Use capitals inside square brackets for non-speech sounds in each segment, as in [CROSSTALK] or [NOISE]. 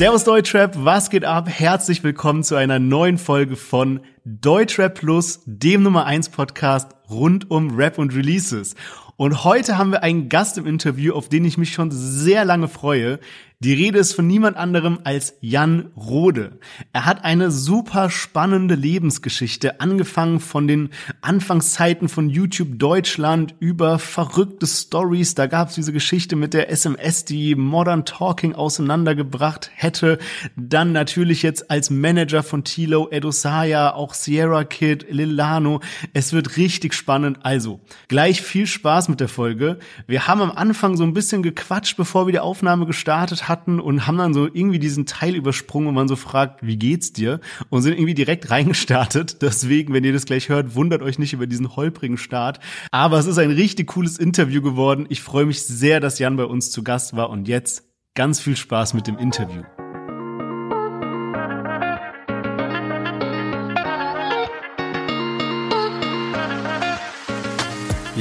Servus Deutschrap, was geht ab? Herzlich willkommen zu einer neuen Folge von Deutschrap Plus, dem Nummer 1 Podcast rund um Rap und Releases. Und heute haben wir einen Gast im Interview, auf den ich mich schon sehr lange freue. Die Rede ist von niemand anderem als Jan Rode. Er hat eine super spannende Lebensgeschichte, angefangen von den Anfangszeiten von YouTube Deutschland über verrückte Stories. Da gab es diese Geschichte mit der SMS, die Modern Talking auseinandergebracht hätte. Dann natürlich jetzt als Manager von Tilo, Edosaya, auch Sierra Kid, Lilano. Es wird richtig spannend. Also, gleich viel Spaß mit der Folge. Wir haben am Anfang so ein bisschen gequatscht, bevor wir die Aufnahme gestartet hatten und haben dann so irgendwie diesen Teil übersprungen und man so fragt, wie geht's dir? Und sind irgendwie direkt reingestartet. [LAUGHS] Deswegen, wenn ihr das gleich hört, wundert euch nicht über diesen holprigen Start. Aber es ist ein richtig cooles Interview geworden. Ich freue mich sehr, dass Jan bei uns zu Gast war und jetzt ganz viel Spaß mit dem Interview.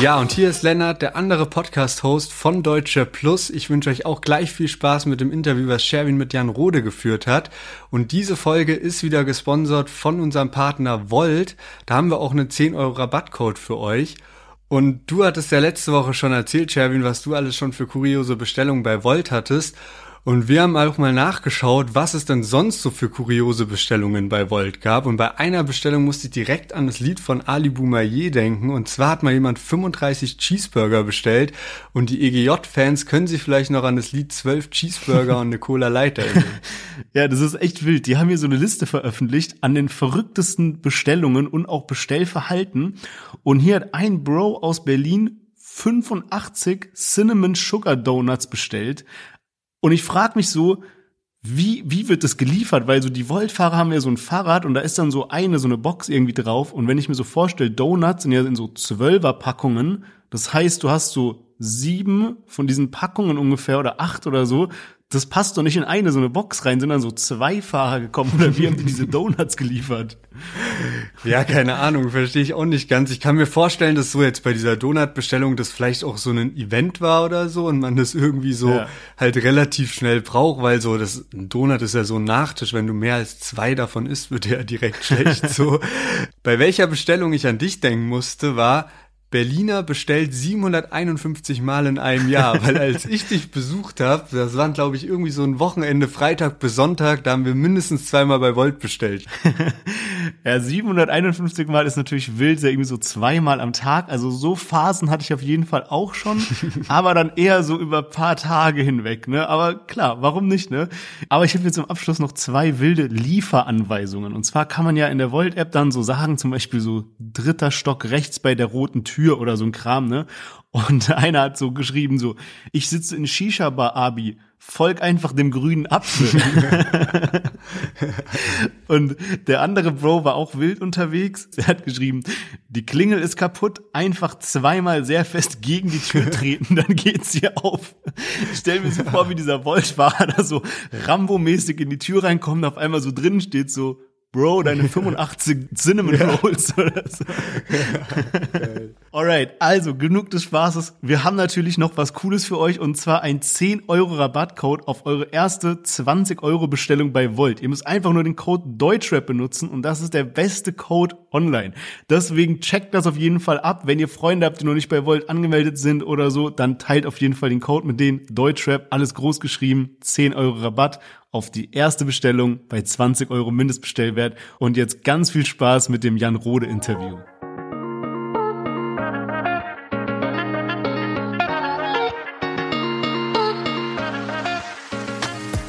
Ja, und hier ist Lennart, der andere Podcast-Host von Deutsche Plus. Ich wünsche euch auch gleich viel Spaß mit dem Interview, was Sherwin mit Jan Rode geführt hat. Und diese Folge ist wieder gesponsert von unserem Partner Volt. Da haben wir auch einen 10 Euro Rabattcode für euch. Und du hattest ja letzte Woche schon erzählt, Sherwin, was du alles schon für kuriose Bestellungen bei Volt hattest. Und wir haben auch mal nachgeschaut, was es denn sonst so für kuriose Bestellungen bei Volt gab. Und bei einer Bestellung musste ich direkt an das Lied von Ali Boumaier denken. Und zwar hat mal jemand 35 Cheeseburger bestellt. Und die EGJ-Fans können sich vielleicht noch an das Lied 12 Cheeseburger und eine Cola Light erinnern. [LAUGHS] ja, das ist echt wild. Die haben hier so eine Liste veröffentlicht an den verrücktesten Bestellungen und auch Bestellverhalten. Und hier hat ein Bro aus Berlin 85 Cinnamon Sugar Donuts bestellt. Und ich frage mich so, wie, wie wird das geliefert? Weil so die Voltfahrer haben ja so ein Fahrrad und da ist dann so eine, so eine Box irgendwie drauf. Und wenn ich mir so vorstelle, Donuts sind ja in so Zwölfer-Packungen. Das heißt, du hast so sieben von diesen Packungen ungefähr oder acht oder so das passt doch nicht in eine so eine Box rein, sind dann so zwei Fahrer gekommen oder wie haben die diese [LAUGHS] Donuts geliefert? Ja, keine Ahnung, verstehe ich auch nicht ganz. Ich kann mir vorstellen, dass so jetzt bei dieser Donut-Bestellung das vielleicht auch so ein Event war oder so und man das irgendwie so ja. halt relativ schnell braucht, weil so das ein Donut ist ja so ein Nachtisch, wenn du mehr als zwei davon isst, wird der ja direkt schlecht so. [LAUGHS] bei welcher Bestellung ich an dich denken musste, war Berliner bestellt 751 Mal in einem Jahr, weil [LAUGHS] als ich dich besucht habe, das waren glaube ich irgendwie so ein Wochenende, Freitag bis Sonntag, da haben wir mindestens zweimal bei Volt bestellt. [LAUGHS] ja, 751 Mal ist natürlich wild, ja irgendwie so zweimal am Tag. Also so Phasen hatte ich auf jeden Fall auch schon, [LAUGHS] aber dann eher so über paar Tage hinweg, ne? Aber klar, warum nicht, ne? Aber ich habe jetzt zum Abschluss noch zwei wilde Lieferanweisungen. Und zwar kann man ja in der Volt-App dann so sagen, zum Beispiel so dritter Stock rechts bei der roten Tür Tür oder so ein Kram, ne? Und [LAUGHS] einer hat so geschrieben, so, ich sitze in Shisha-Bar, Abi, folg einfach dem grünen Apfel. [LAUGHS] und der andere Bro war auch wild unterwegs. Er hat geschrieben, die Klingel ist kaputt, einfach zweimal sehr fest gegen die Tür treten, dann geht's hier auf. Ich stell mir so vor, wie dieser Voltfahrer [LAUGHS] da so Rambo-mäßig in die Tür reinkommt, auf einmal so drinnen steht so, Bro, deine [LAUGHS] 85 Cinnamon Rolls oder so. [LAUGHS] Alright, also genug des Spaßes. Wir haben natürlich noch was Cooles für euch und zwar ein 10 Euro Rabattcode auf eure erste 20 Euro Bestellung bei Volt. Ihr müsst einfach nur den Code Deutschrap benutzen und das ist der beste Code online. Deswegen checkt das auf jeden Fall ab. Wenn ihr Freunde habt, die noch nicht bei Volt angemeldet sind oder so, dann teilt auf jeden Fall den Code mit denen Deutschrap, alles groß geschrieben, 10 Euro Rabatt auf die erste Bestellung bei 20 Euro Mindestbestellwert. Und jetzt ganz viel Spaß mit dem Jan Rode Interview.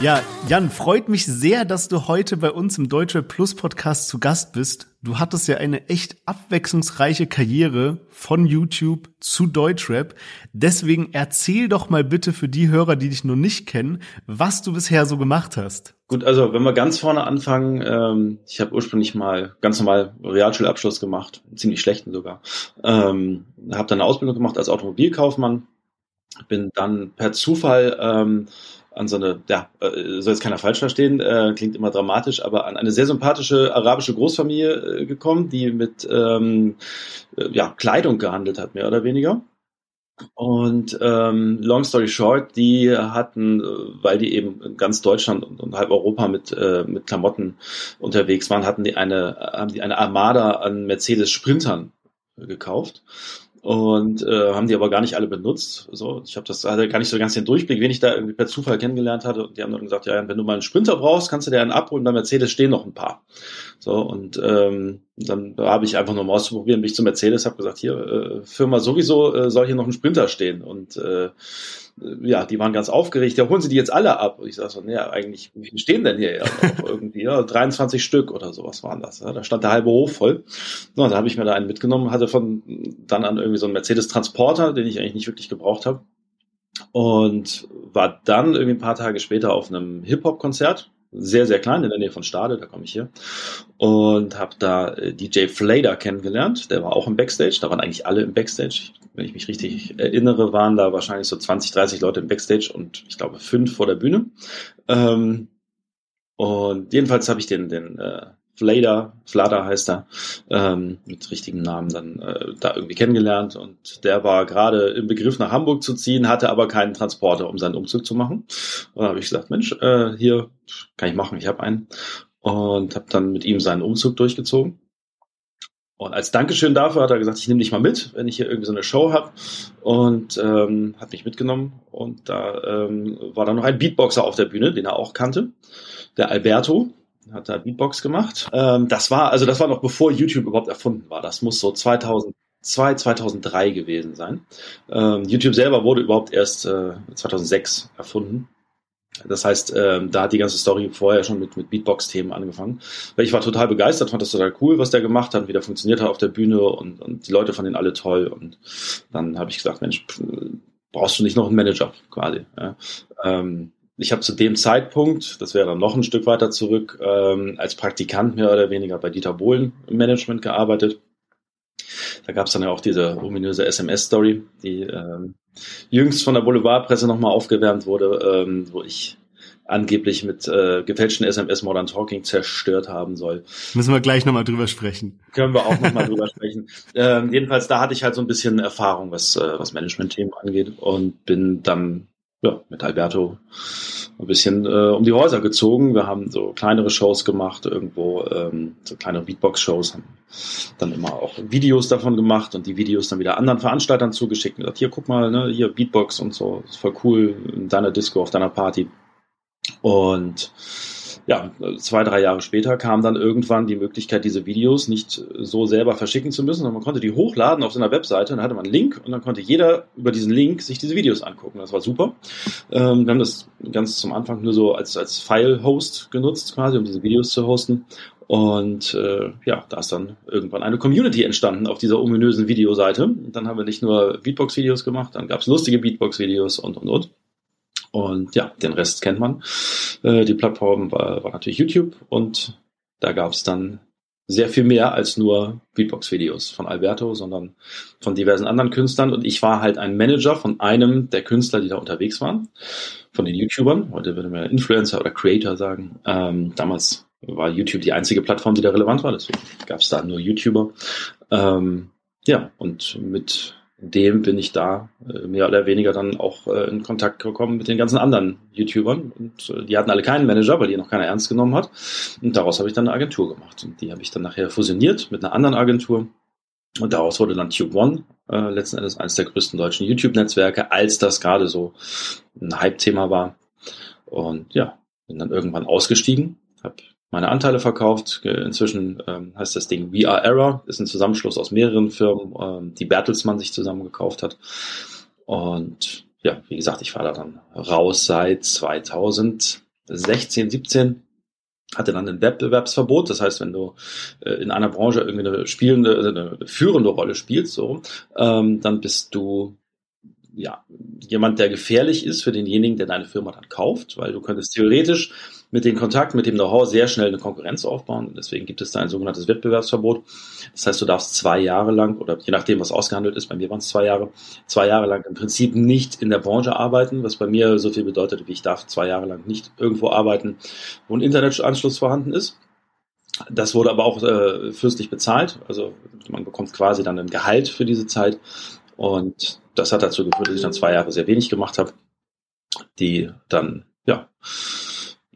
Ja, Jan, freut mich sehr, dass du heute bei uns im Deutsche Plus Podcast zu Gast bist. Du hattest ja eine echt abwechslungsreiche Karriere von YouTube zu Deutschrap. Deswegen erzähl doch mal bitte für die Hörer, die dich noch nicht kennen, was du bisher so gemacht hast. Gut, also wenn wir ganz vorne anfangen, ähm, ich habe ursprünglich mal ganz normal Realschulabschluss gemacht, ziemlich schlechten sogar. Ähm, habe dann eine Ausbildung gemacht als Automobilkaufmann, bin dann per Zufall ähm, an so eine, ja, äh, soll jetzt keiner falsch verstehen, äh, klingt immer dramatisch, aber an eine sehr sympathische arabische Großfamilie äh, gekommen, die mit ähm, äh, ja, Kleidung gehandelt hat, mehr oder weniger. Und ähm, long story short, die hatten, weil die eben ganz Deutschland und, und halb Europa mit, äh, mit Klamotten unterwegs waren, hatten die eine, haben die eine Armada an Mercedes Sprintern gekauft und äh, haben die aber gar nicht alle benutzt. So, ich habe das hatte gar nicht so ganz den Durchblick, wen ich da irgendwie per Zufall kennengelernt hatte. Und die haben dann gesagt, ja, wenn du mal einen Sprinter brauchst, kannst du dir einen abholen. Bei Mercedes stehen noch ein paar. So und ähm, dann habe ich einfach nur mal auszuprobieren, bin ich zu Mercedes, habe gesagt, hier äh, Firma sowieso äh, soll hier noch ein Sprinter stehen und äh, ja, die waren ganz aufgeregt, ja, holen Sie die jetzt alle ab? Und ich sage so, naja, eigentlich, wie stehen denn hier noch [LAUGHS] irgendwie? Ja, 23 Stück oder sowas waren das. Ja. Da stand der halbe Hof voll. No, da habe ich mir da einen mitgenommen, hatte von dann an irgendwie so einen Mercedes-Transporter, den ich eigentlich nicht wirklich gebraucht habe. Und war dann irgendwie ein paar Tage später auf einem Hip-Hop-Konzert sehr, sehr klein in der Nähe von Stade, da komme ich hier. Und habe da äh, DJ Flader kennengelernt, der war auch im Backstage, da waren eigentlich alle im Backstage. Wenn ich mich richtig erinnere, waren da wahrscheinlich so 20, 30 Leute im Backstage und ich glaube fünf vor der Bühne. Ähm, und jedenfalls habe ich den, den äh, Flader, Flader heißt er, ähm, mit richtigen Namen dann äh, da irgendwie kennengelernt und der war gerade im Begriff nach Hamburg zu ziehen, hatte aber keinen Transporter, um seinen Umzug zu machen. Und dann habe ich gesagt, Mensch, äh, hier kann ich machen, ich habe einen und habe dann mit ihm seinen Umzug durchgezogen. Und als Dankeschön dafür hat er gesagt, ich nehme dich mal mit, wenn ich hier irgendwie so eine Show habe. Und ähm, hat mich mitgenommen. Und da ähm, war dann noch ein Beatboxer auf der Bühne, den er auch kannte, der Alberto hat da Beatbox gemacht. Ähm, das war, also das war noch bevor YouTube überhaupt erfunden war. Das muss so 2002, 2003 gewesen sein. Ähm, YouTube selber wurde überhaupt erst äh, 2006 erfunden. Das heißt, ähm, da hat die ganze Story vorher schon mit, mit Beatbox-Themen angefangen. Ich war total begeistert, fand das total cool, was der gemacht hat, wie der funktioniert hat auf der Bühne und, und die Leute fanden ihn alle toll. Und dann habe ich gesagt, Mensch, brauchst du nicht noch einen Manager quasi. Ja. Ähm, ich habe zu dem Zeitpunkt, das wäre dann noch ein Stück weiter zurück, ähm, als Praktikant mehr oder weniger bei Dieter Bohlen im Management gearbeitet. Da gab es dann ja auch diese ominöse SMS-Story, die ähm, jüngst von der Boulevardpresse nochmal aufgewärmt wurde, ähm, wo ich angeblich mit äh, gefälschten SMS Modern Talking zerstört haben soll. Müssen wir gleich nochmal drüber sprechen. Können wir auch nochmal drüber sprechen. Ähm, jedenfalls, da hatte ich halt so ein bisschen Erfahrung, was, äh, was Management-Themen angeht und bin dann ja, mit Alberto ein bisschen äh, um die Häuser gezogen. Wir haben so kleinere Shows gemacht, irgendwo ähm, so kleine Beatbox-Shows, haben dann immer auch Videos davon gemacht und die Videos dann wieder anderen Veranstaltern zugeschickt und gesagt, hier guck mal, ne, hier Beatbox und so, ist voll cool in deiner Disco, auf deiner Party. Und ja, zwei, drei Jahre später kam dann irgendwann die Möglichkeit, diese Videos nicht so selber verschicken zu müssen, sondern man konnte die hochladen auf seiner Webseite, dann hatte man einen Link und dann konnte jeder über diesen Link sich diese Videos angucken. Das war super. Ähm, wir haben das ganz zum Anfang nur so als, als File-Host genutzt, quasi, um diese Videos zu hosten. Und äh, ja, da ist dann irgendwann eine Community entstanden auf dieser ominösen Videoseite. Dann haben wir nicht nur Beatbox-Videos gemacht, dann gab es lustige Beatbox-Videos und und und. Und ja, den Rest kennt man. Äh, die Plattform war, war natürlich YouTube und da gab es dann sehr viel mehr als nur Beatbox-Videos von Alberto, sondern von diversen anderen Künstlern. Und ich war halt ein Manager von einem der Künstler, die da unterwegs waren, von den YouTubern. Heute würde man Influencer oder Creator sagen. Ähm, damals war YouTube die einzige Plattform, die da relevant war. Deswegen gab es da nur YouTuber. Ähm, ja, und mit dem bin ich da äh, mehr oder weniger dann auch äh, in Kontakt gekommen mit den ganzen anderen YouTubern. Und äh, die hatten alle keinen Manager, weil die noch keiner ernst genommen hat. Und daraus habe ich dann eine Agentur gemacht. Und die habe ich dann nachher fusioniert mit einer anderen Agentur. Und daraus wurde dann Tube One äh, letzten Endes eines der größten deutschen YouTube-Netzwerke, als das gerade so ein Hype-Thema war. Und ja, bin dann irgendwann ausgestiegen, habe meine Anteile verkauft. Inzwischen ähm, heißt das Ding Are Error, ist ein Zusammenschluss aus mehreren Firmen, ähm, die Bertelsmann sich zusammen gekauft hat. Und ja, wie gesagt, ich war da dann raus seit 2016, 17 hatte dann ein Wettbewerbsverbot. Das heißt, wenn du äh, in einer Branche irgendwie eine spielende, also eine führende Rolle spielst, so, ähm, dann bist du ja jemand, der gefährlich ist für denjenigen, der deine Firma dann kauft, weil du könntest theoretisch mit dem Kontakt, mit dem Know-how sehr schnell eine Konkurrenz aufbauen. Deswegen gibt es da ein sogenanntes Wettbewerbsverbot. Das heißt, du darfst zwei Jahre lang oder je nachdem, was ausgehandelt ist, bei mir waren es zwei Jahre, zwei Jahre lang im Prinzip nicht in der Branche arbeiten, was bei mir so viel bedeutet, wie ich darf zwei Jahre lang nicht irgendwo arbeiten, wo ein Internetanschluss vorhanden ist. Das wurde aber auch äh, fürstlich bezahlt. Also man bekommt quasi dann ein Gehalt für diese Zeit. Und das hat dazu geführt, dass ich dann zwei Jahre sehr wenig gemacht habe, die dann, ja,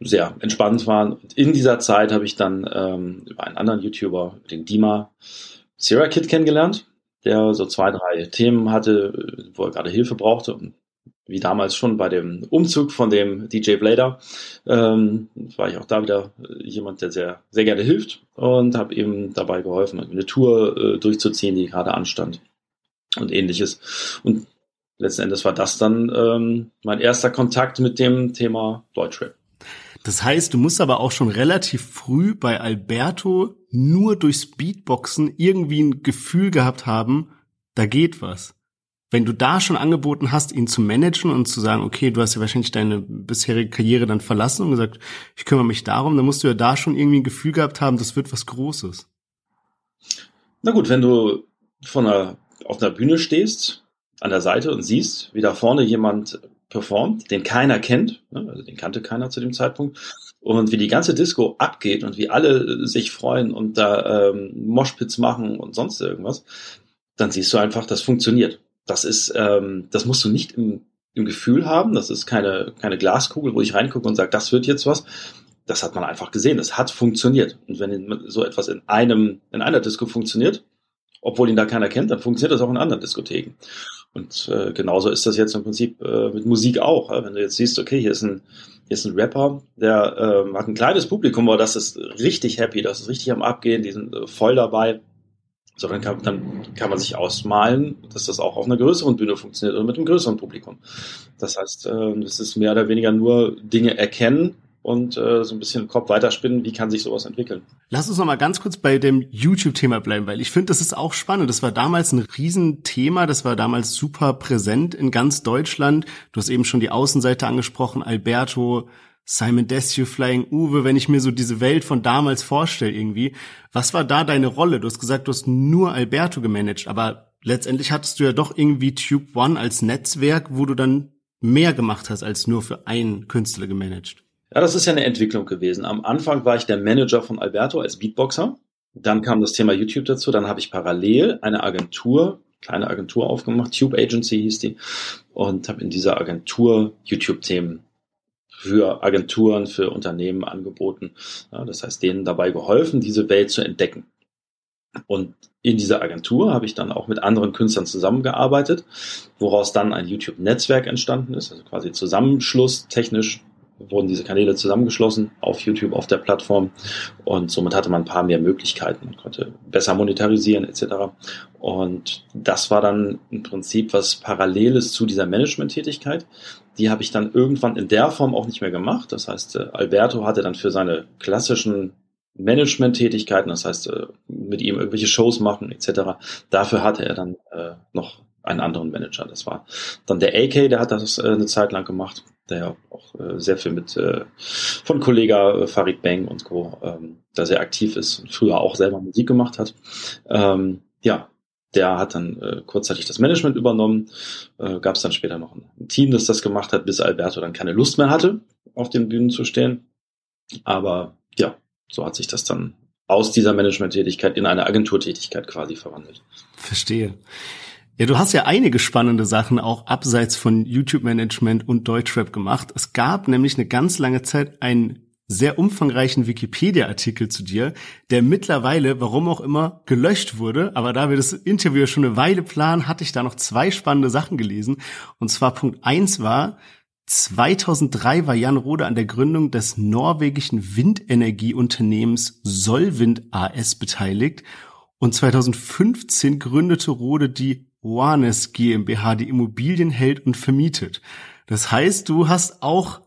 sehr entspannt waren. Und in dieser Zeit habe ich dann ähm, über einen anderen YouTuber, den Dima Sierra Kid kennengelernt, der so zwei, drei Themen hatte, wo er gerade Hilfe brauchte. Und wie damals schon bei dem Umzug von dem DJ Blader, ähm, war ich auch da wieder jemand, der sehr, sehr gerne hilft und habe ihm dabei geholfen, eine Tour äh, durchzuziehen, die gerade anstand und ähnliches. Und letzten Endes war das dann ähm, mein erster Kontakt mit dem Thema Deutschrap. Das heißt, du musst aber auch schon relativ früh bei Alberto nur durchs Beatboxen irgendwie ein Gefühl gehabt haben, da geht was. Wenn du da schon angeboten hast, ihn zu managen und zu sagen, okay, du hast ja wahrscheinlich deine bisherige Karriere dann verlassen und gesagt, ich kümmere mich darum, dann musst du ja da schon irgendwie ein Gefühl gehabt haben, das wird was Großes. Na gut, wenn du von einer, auf einer Bühne stehst, an der Seite und siehst, wie da vorne jemand performt, den keiner kennt, ne, also den kannte keiner zu dem Zeitpunkt, und wie die ganze Disco abgeht und wie alle sich freuen und da ähm, Moshpits machen und sonst irgendwas, dann siehst du einfach, das funktioniert. Das ist, ähm, das musst du nicht im, im Gefühl haben. Das ist keine keine Glaskugel, wo ich reingucke und sage, das wird jetzt was. Das hat man einfach gesehen. Das hat funktioniert. Und wenn so etwas in einem in einer Disco funktioniert, obwohl ihn da keiner kennt, dann funktioniert das auch in anderen Diskotheken. Und äh, genauso ist das jetzt im Prinzip äh, mit Musik auch. Ja? Wenn du jetzt siehst, okay, hier ist ein, hier ist ein Rapper, der äh, hat ein kleines Publikum, aber das ist richtig happy, das ist richtig am Abgehen, die sind äh, voll dabei. So, dann kann, dann kann man sich ausmalen, dass das auch auf einer größeren Bühne funktioniert oder mit einem größeren Publikum. Das heißt, äh, es ist mehr oder weniger nur Dinge erkennen, und äh, so ein bisschen im Kopf weiterspinnen, wie kann sich sowas entwickeln. Lass uns noch mal ganz kurz bei dem YouTube-Thema bleiben, weil ich finde, das ist auch spannend. Das war damals ein Riesenthema, das war damals super präsent in ganz Deutschland. Du hast eben schon die Außenseite angesprochen, Alberto, Simon Desue, Flying Uwe, wenn ich mir so diese Welt von damals vorstelle irgendwie. Was war da deine Rolle? Du hast gesagt, du hast nur Alberto gemanagt, aber letztendlich hattest du ja doch irgendwie Tube One als Netzwerk, wo du dann mehr gemacht hast als nur für einen Künstler gemanagt. Ja, das ist ja eine Entwicklung gewesen. Am Anfang war ich der Manager von Alberto als Beatboxer. Dann kam das Thema YouTube dazu. Dann habe ich parallel eine Agentur, kleine Agentur aufgemacht. Tube Agency hieß die. Und habe in dieser Agentur YouTube-Themen für Agenturen, für Unternehmen angeboten. Ja, das heißt, denen dabei geholfen, diese Welt zu entdecken. Und in dieser Agentur habe ich dann auch mit anderen Künstlern zusammengearbeitet, woraus dann ein YouTube-Netzwerk entstanden ist, also quasi Zusammenschluss technisch wurden diese Kanäle zusammengeschlossen auf YouTube, auf der Plattform und somit hatte man ein paar mehr Möglichkeiten, man konnte besser monetarisieren etc. Und das war dann im Prinzip was Paralleles zu dieser Management-Tätigkeit. Die habe ich dann irgendwann in der Form auch nicht mehr gemacht. Das heißt, äh, Alberto hatte dann für seine klassischen Management-Tätigkeiten, das heißt, äh, mit ihm irgendwelche Shows machen etc. Dafür hatte er dann äh, noch einen anderen Manager. Das war dann der AK, der hat das eine Zeit lang gemacht der auch äh, sehr viel mit äh, von Kollega äh, Farid Bang und Co. Ähm, da sehr aktiv ist und früher auch selber Musik gemacht hat. Ähm, ja, der hat dann äh, kurzzeitig das Management übernommen. Äh, Gab es dann später noch ein Team, das das gemacht hat, bis Alberto dann keine Lust mehr hatte, auf den Bühnen zu stehen. Aber ja, so hat sich das dann aus dieser Management-Tätigkeit in eine Agenturtätigkeit quasi verwandelt. Verstehe. Ja, du hast ja einige spannende Sachen auch abseits von YouTube-Management und Deutschrap gemacht. Es gab nämlich eine ganz lange Zeit einen sehr umfangreichen Wikipedia-Artikel zu dir, der mittlerweile, warum auch immer, gelöscht wurde. Aber da wir das Interview schon eine Weile planen, hatte ich da noch zwei spannende Sachen gelesen. Und zwar Punkt eins war, 2003 war Jan Rode an der Gründung des norwegischen Windenergieunternehmens Solwind AS beteiligt. Und 2015 gründete Rode die Oanes GmbH, die Immobilien hält und vermietet. Das heißt, du hast auch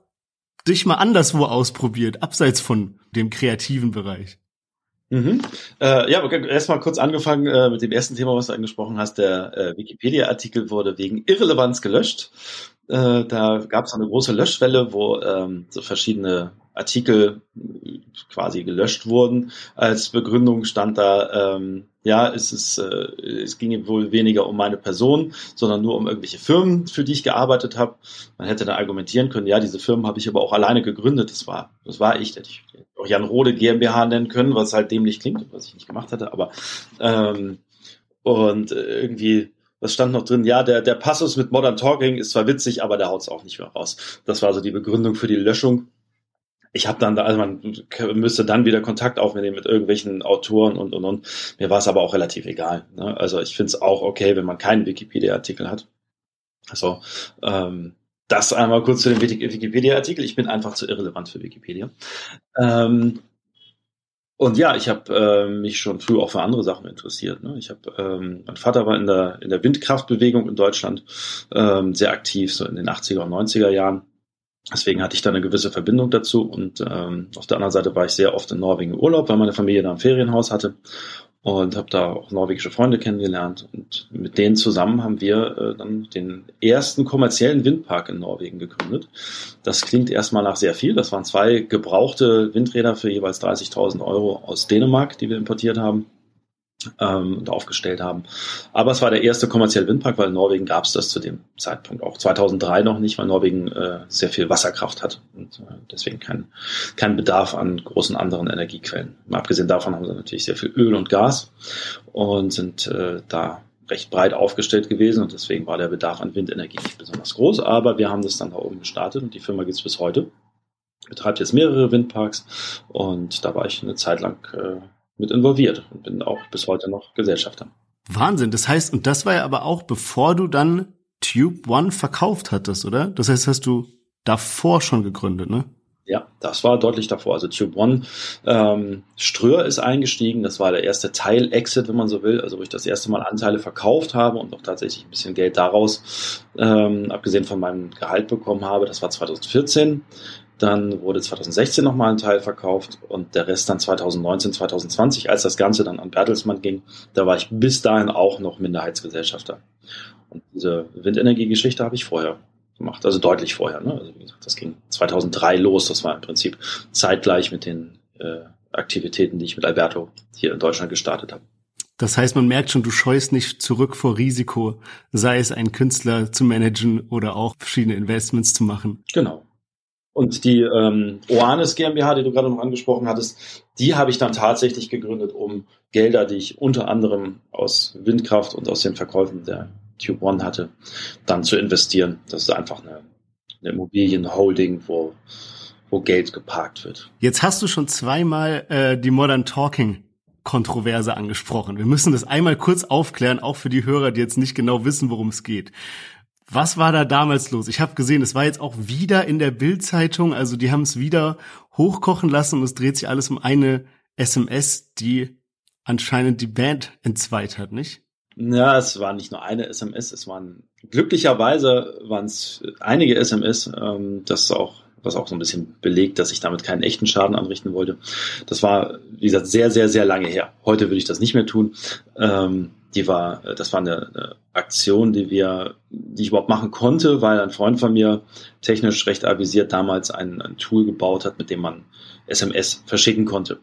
dich mal anderswo ausprobiert, abseits von dem kreativen Bereich. Mhm. Äh, ja, erstmal kurz angefangen äh, mit dem ersten Thema, was du angesprochen hast. Der äh, Wikipedia-Artikel wurde wegen Irrelevanz gelöscht. Äh, da gab es eine große Löschwelle, wo ähm, so verschiedene Artikel quasi gelöscht wurden. Als Begründung stand da, ähm, ja, es, ist, äh, es ging wohl weniger um meine Person, sondern nur um irgendwelche Firmen, für die ich gearbeitet habe. Man hätte dann argumentieren können, ja, diese Firmen habe ich aber auch alleine gegründet. Das war, das war ich. Hätte ich auch Jan Rode GmbH nennen können, was halt dämlich klingt, was ich nicht gemacht hatte. Aber ähm, und irgendwie was stand noch drin? Ja, der, der Passus mit Modern Talking ist zwar witzig, aber der haut's auch nicht mehr raus. Das war so die Begründung für die Löschung. Ich habe dann da, also man müsste dann wieder Kontakt aufnehmen mit irgendwelchen Autoren und und und. Mir war es aber auch relativ egal. Ne? Also ich finde es auch okay, wenn man keinen Wikipedia-Artikel hat. Also ähm, das einmal kurz zu dem Wikipedia-Artikel. Ich bin einfach zu irrelevant für Wikipedia. Ähm, und ja, ich habe äh, mich schon früh auch für andere Sachen interessiert. Ne? Ich habe, ähm, mein Vater war in der in der Windkraftbewegung in Deutschland ähm, sehr aktiv, so in den 80er und 90er Jahren. Deswegen hatte ich da eine gewisse Verbindung dazu. Und ähm, auf der anderen Seite war ich sehr oft in Norwegen im Urlaub, weil meine Familie da ein Ferienhaus hatte und habe da auch norwegische Freunde kennengelernt. Und mit denen zusammen haben wir äh, dann den ersten kommerziellen Windpark in Norwegen gegründet. Das klingt erstmal nach sehr viel. Das waren zwei gebrauchte Windräder für jeweils 30.000 Euro aus Dänemark, die wir importiert haben ähm, und aufgestellt haben. Aber es war der erste kommerzielle Windpark, weil in Norwegen gab es das zu dem Zeitpunkt auch 2003 noch nicht, weil Norwegen äh, sehr viel Wasserkraft hat und äh, deswegen kein, kein Bedarf an großen anderen Energiequellen. Mal abgesehen davon haben sie natürlich sehr viel Öl und Gas und sind äh, da recht breit aufgestellt gewesen und deswegen war der Bedarf an Windenergie nicht besonders groß, aber wir haben das dann da oben gestartet und die Firma gibt es bis heute. Betreibt jetzt mehrere Windparks und da war ich eine Zeit lang äh, mit involviert und bin auch bis heute noch Gesellschafter. Wahnsinn. Das heißt, und das war ja aber auch, bevor du dann Tube One verkauft hattest, oder? Das heißt, hast du davor schon gegründet, ne? Ja, das war deutlich davor. Also Tube One, ähm, Ströer ist eingestiegen. Das war der erste Teil-Exit, wenn man so will. Also wo ich das erste Mal Anteile verkauft habe und auch tatsächlich ein bisschen Geld daraus, ähm, abgesehen von meinem Gehalt bekommen habe. Das war 2014. Dann wurde 2016 nochmal ein Teil verkauft und der Rest dann 2019, 2020, als das Ganze dann an Bertelsmann ging. Da war ich bis dahin auch noch Minderheitsgesellschafter. Und diese Windenergiegeschichte habe ich vorher gemacht, also deutlich vorher. Ne? Also wie gesagt, das ging 2003 los. Das war im Prinzip zeitgleich mit den äh, Aktivitäten, die ich mit Alberto hier in Deutschland gestartet habe. Das heißt, man merkt schon, du scheust nicht zurück vor Risiko, sei es einen Künstler zu managen oder auch verschiedene Investments zu machen. Genau. Und die ähm, Oanes GmbH, die du gerade noch angesprochen hattest, die habe ich dann tatsächlich gegründet, um Gelder, die ich unter anderem aus Windkraft und aus den Verkäufen der Tube One hatte, dann zu investieren. Das ist einfach eine, eine Immobilienholding, wo, wo Geld geparkt wird. Jetzt hast du schon zweimal äh, die Modern Talking Kontroverse angesprochen. Wir müssen das einmal kurz aufklären, auch für die Hörer, die jetzt nicht genau wissen, worum es geht. Was war da damals los? Ich habe gesehen, es war jetzt auch wieder in der Bildzeitung, also die haben es wieder hochkochen lassen und es dreht sich alles um eine SMS, die anscheinend die Band entzweit hat, nicht? Ja, es war nicht nur eine SMS, es waren glücklicherweise waren es einige SMS, ähm, das auch was auch so ein bisschen belegt, dass ich damit keinen echten Schaden anrichten wollte. Das war, wie gesagt, sehr, sehr, sehr lange her. Heute würde ich das nicht mehr tun. Ähm, die war, das war eine, eine Aktion, die wir, die ich überhaupt machen konnte, weil ein Freund von mir technisch recht avisiert damals ein, ein Tool gebaut hat, mit dem man SMS verschicken konnte.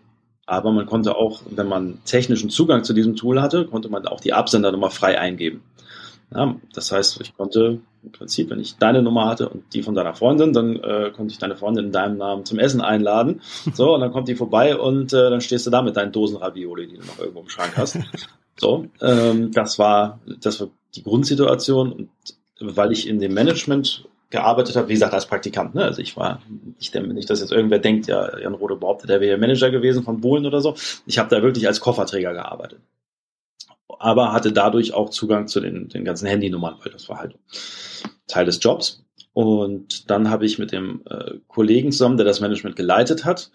Aber man konnte auch, wenn man technischen Zugang zu diesem Tool hatte, konnte man auch die Absendernummer frei eingeben. Ja, das heißt, ich konnte im Prinzip, wenn ich deine Nummer hatte und die von deiner Freundin, dann äh, konnte ich deine Freundin in deinem Namen zum Essen einladen. [LAUGHS] So, und dann kommt die vorbei und äh, dann stehst du da mit deinen Dosen Ravioli, die du noch irgendwo im Schrank hast. So, ähm, das war das war die Grundsituation und weil ich in dem Management gearbeitet habe, wie gesagt, als Praktikant. Ne? Also ich war, ich denke nicht, dass jetzt irgendwer denkt, ja, Jan Rode behauptet, der wäre Manager gewesen von Bohlen oder so. Ich habe da wirklich als Kofferträger gearbeitet. Aber hatte dadurch auch Zugang zu den, den ganzen Handynummern, weil das war halt Teil des Jobs. Und dann habe ich mit dem äh, Kollegen zusammen, der das Management geleitet hat,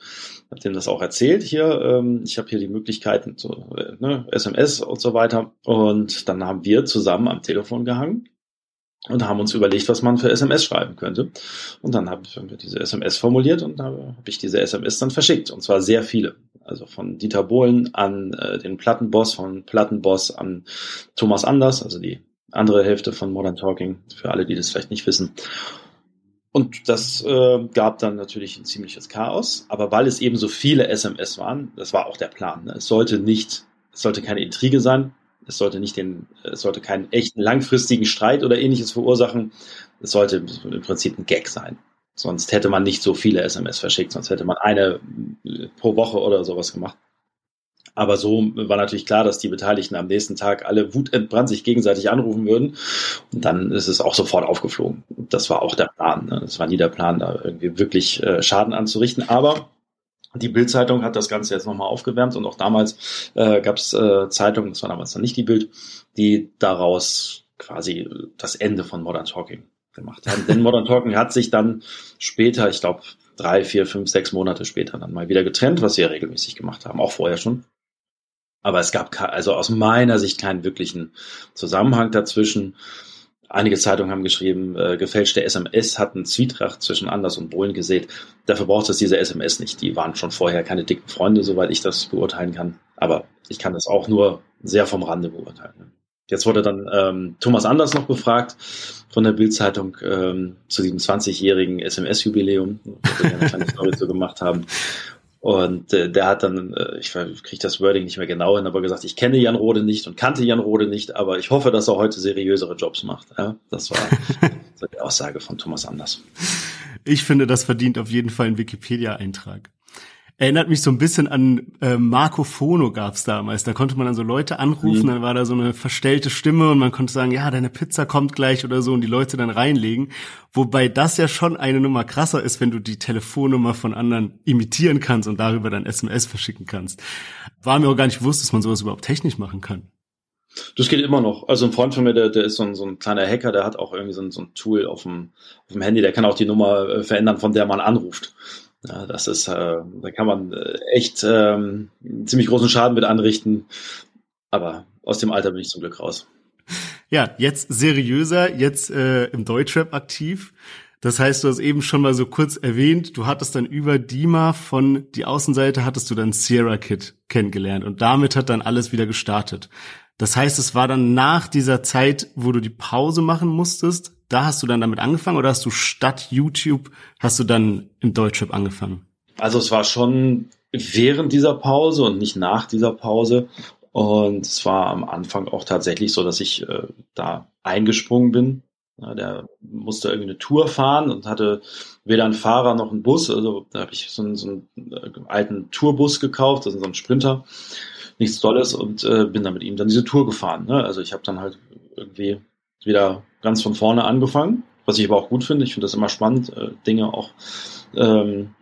habe dem das auch erzählt hier. Ähm, ich habe hier die Möglichkeiten, so, äh, ne, SMS und so weiter. Und dann haben wir zusammen am Telefon gehangen und haben uns überlegt, was man für SMS schreiben könnte. Und dann haben wir diese SMS formuliert und habe ich diese SMS dann verschickt. Und zwar sehr viele. Also von Dieter Bohlen an äh, den Plattenboss, von Plattenboss an Thomas Anders, also die andere Hälfte von Modern Talking, für alle, die das vielleicht nicht wissen. Und das äh, gab dann natürlich ein ziemliches Chaos, aber weil es eben so viele SMS waren, das war auch der Plan. Ne? Es sollte nicht, es sollte keine Intrige sein, es sollte nicht den, es sollte keinen echten langfristigen Streit oder ähnliches verursachen. Es sollte im Prinzip ein Gag sein. Sonst hätte man nicht so viele SMS verschickt, sonst hätte man eine pro Woche oder sowas gemacht. Aber so war natürlich klar, dass die Beteiligten am nächsten Tag alle wutentbrannt sich gegenseitig anrufen würden. Und dann ist es auch sofort aufgeflogen. Das war auch der Plan. Ne? Das war nie der Plan, da irgendwie wirklich äh, Schaden anzurichten. Aber die Bildzeitung hat das Ganze jetzt nochmal aufgewärmt und auch damals äh, gab es äh, Zeitungen, das war damals dann nicht die Bild, die daraus quasi das Ende von Modern Talking gemacht haben. Denn Modern Talking hat sich dann später, ich glaube drei, vier, fünf, sechs Monate später dann mal wieder getrennt, was sie ja regelmäßig gemacht haben, auch vorher schon. Aber es gab also aus meiner Sicht keinen wirklichen Zusammenhang dazwischen. Einige Zeitungen haben geschrieben, äh, gefälschte SMS hatten Zwietracht zwischen Anders und Bohlen gesät. Dafür braucht es diese SMS nicht. Die waren schon vorher keine dicken Freunde, soweit ich das beurteilen kann. Aber ich kann das auch nur sehr vom Rande beurteilen. Jetzt wurde dann ähm, Thomas Anders noch befragt von der Bildzeitung ähm, zu diesem 20-jährigen SMS-Jubiläum, wo wir eine kleine [LAUGHS] Story so gemacht haben. Und äh, der hat dann, äh, ich kriege das Wording nicht mehr genau hin, aber gesagt, ich kenne Jan Rode nicht und kannte Jan Rode nicht, aber ich hoffe, dass er heute seriösere Jobs macht. Ja, das war so [LAUGHS] die Aussage von Thomas Anders. Ich finde, das verdient auf jeden Fall einen Wikipedia-Eintrag. Erinnert mich so ein bisschen an äh, Marco Fono gab's damals. Da konnte man dann so Leute anrufen, mhm. dann war da so eine verstellte Stimme und man konnte sagen, ja, deine Pizza kommt gleich oder so und die Leute dann reinlegen. Wobei das ja schon eine Nummer krasser ist, wenn du die Telefonnummer von anderen imitieren kannst und darüber dann SMS verschicken kannst. War mir auch gar nicht bewusst, dass man sowas überhaupt technisch machen kann. Das geht immer noch. Also ein Freund von mir, der, der ist so ein, so ein kleiner Hacker, der hat auch irgendwie so ein, so ein Tool auf dem, auf dem Handy, der kann auch die Nummer äh, verändern, von der man anruft. Ja, das ist, äh, da kann man äh, echt ähm, ziemlich großen Schaden mit anrichten. Aber aus dem Alter bin ich zum Glück raus. Ja, jetzt seriöser, jetzt äh, im Deutschrap aktiv. Das heißt, du hast eben schon mal so kurz erwähnt, du hattest dann über Dima von die Außenseite hattest du dann Sierra Kid kennengelernt und damit hat dann alles wieder gestartet. Das heißt, es war dann nach dieser Zeit, wo du die Pause machen musstest, da hast du dann damit angefangen oder hast du statt YouTube, hast du dann im Deutschrap angefangen? Also es war schon während dieser Pause und nicht nach dieser Pause. Und es war am Anfang auch tatsächlich so, dass ich äh, da eingesprungen bin. Ja, der musste irgendwie eine Tour fahren und hatte weder einen Fahrer noch einen Bus. Also da habe ich so einen, so einen äh, alten Tourbus gekauft, also so einen Sprinter. Nichts Tolles und äh, bin dann mit ihm dann diese Tour gefahren. Ne? Also ich habe dann halt irgendwie wieder ganz von vorne angefangen, was ich aber auch gut finde. Ich finde das immer spannend, äh, Dinge auch ähm,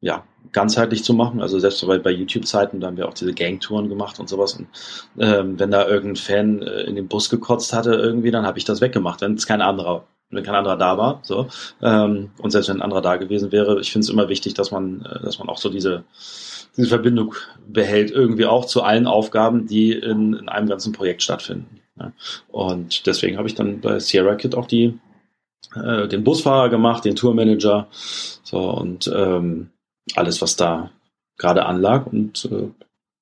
ja, ganzheitlich zu machen. Also selbst bei, bei YouTube-Zeiten, da haben wir auch diese Gangtouren gemacht und sowas. Und ähm, wenn da irgendein Fan äh, in den Bus gekotzt hatte irgendwie, dann habe ich das weggemacht, wenn es kein anderer, wenn kein anderer da war. So. Ähm, und selbst wenn ein anderer da gewesen wäre, ich finde es immer wichtig, dass man, äh, dass man auch so diese diese Verbindung behält, irgendwie auch zu allen Aufgaben, die in, in einem ganzen Projekt stattfinden. Ja. Und deswegen habe ich dann bei Sierra Kid auch die, äh, den Busfahrer gemacht, den Tourmanager, so und ähm, alles, was da gerade anlag und äh,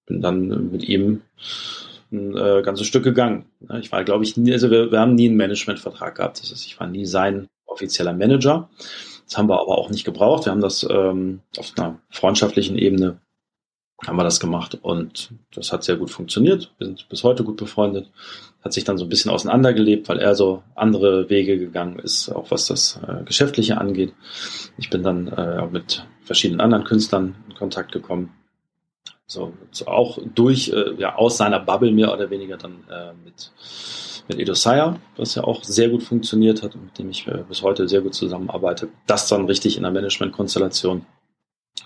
bin dann mit ihm ein äh, ganzes Stück gegangen. Ich war, glaube ich, nie, also wir, wir haben nie einen Managementvertrag gehabt. Das heißt, ich war nie sein offizieller Manager. Das haben wir aber auch nicht gebraucht. Wir haben das ähm, auf einer freundschaftlichen Ebene haben wir das gemacht und das hat sehr gut funktioniert. Wir sind bis heute gut befreundet. Hat sich dann so ein bisschen auseinandergelebt, weil er so andere Wege gegangen ist, auch was das äh, Geschäftliche angeht. Ich bin dann äh, mit verschiedenen anderen Künstlern in Kontakt gekommen. So, so auch durch, äh, ja, aus seiner Bubble mehr oder weniger dann äh, mit, mit Edo Sayer, was ja auch sehr gut funktioniert hat und mit dem ich äh, bis heute sehr gut zusammenarbeite. Das dann richtig in der Management-Konstellation.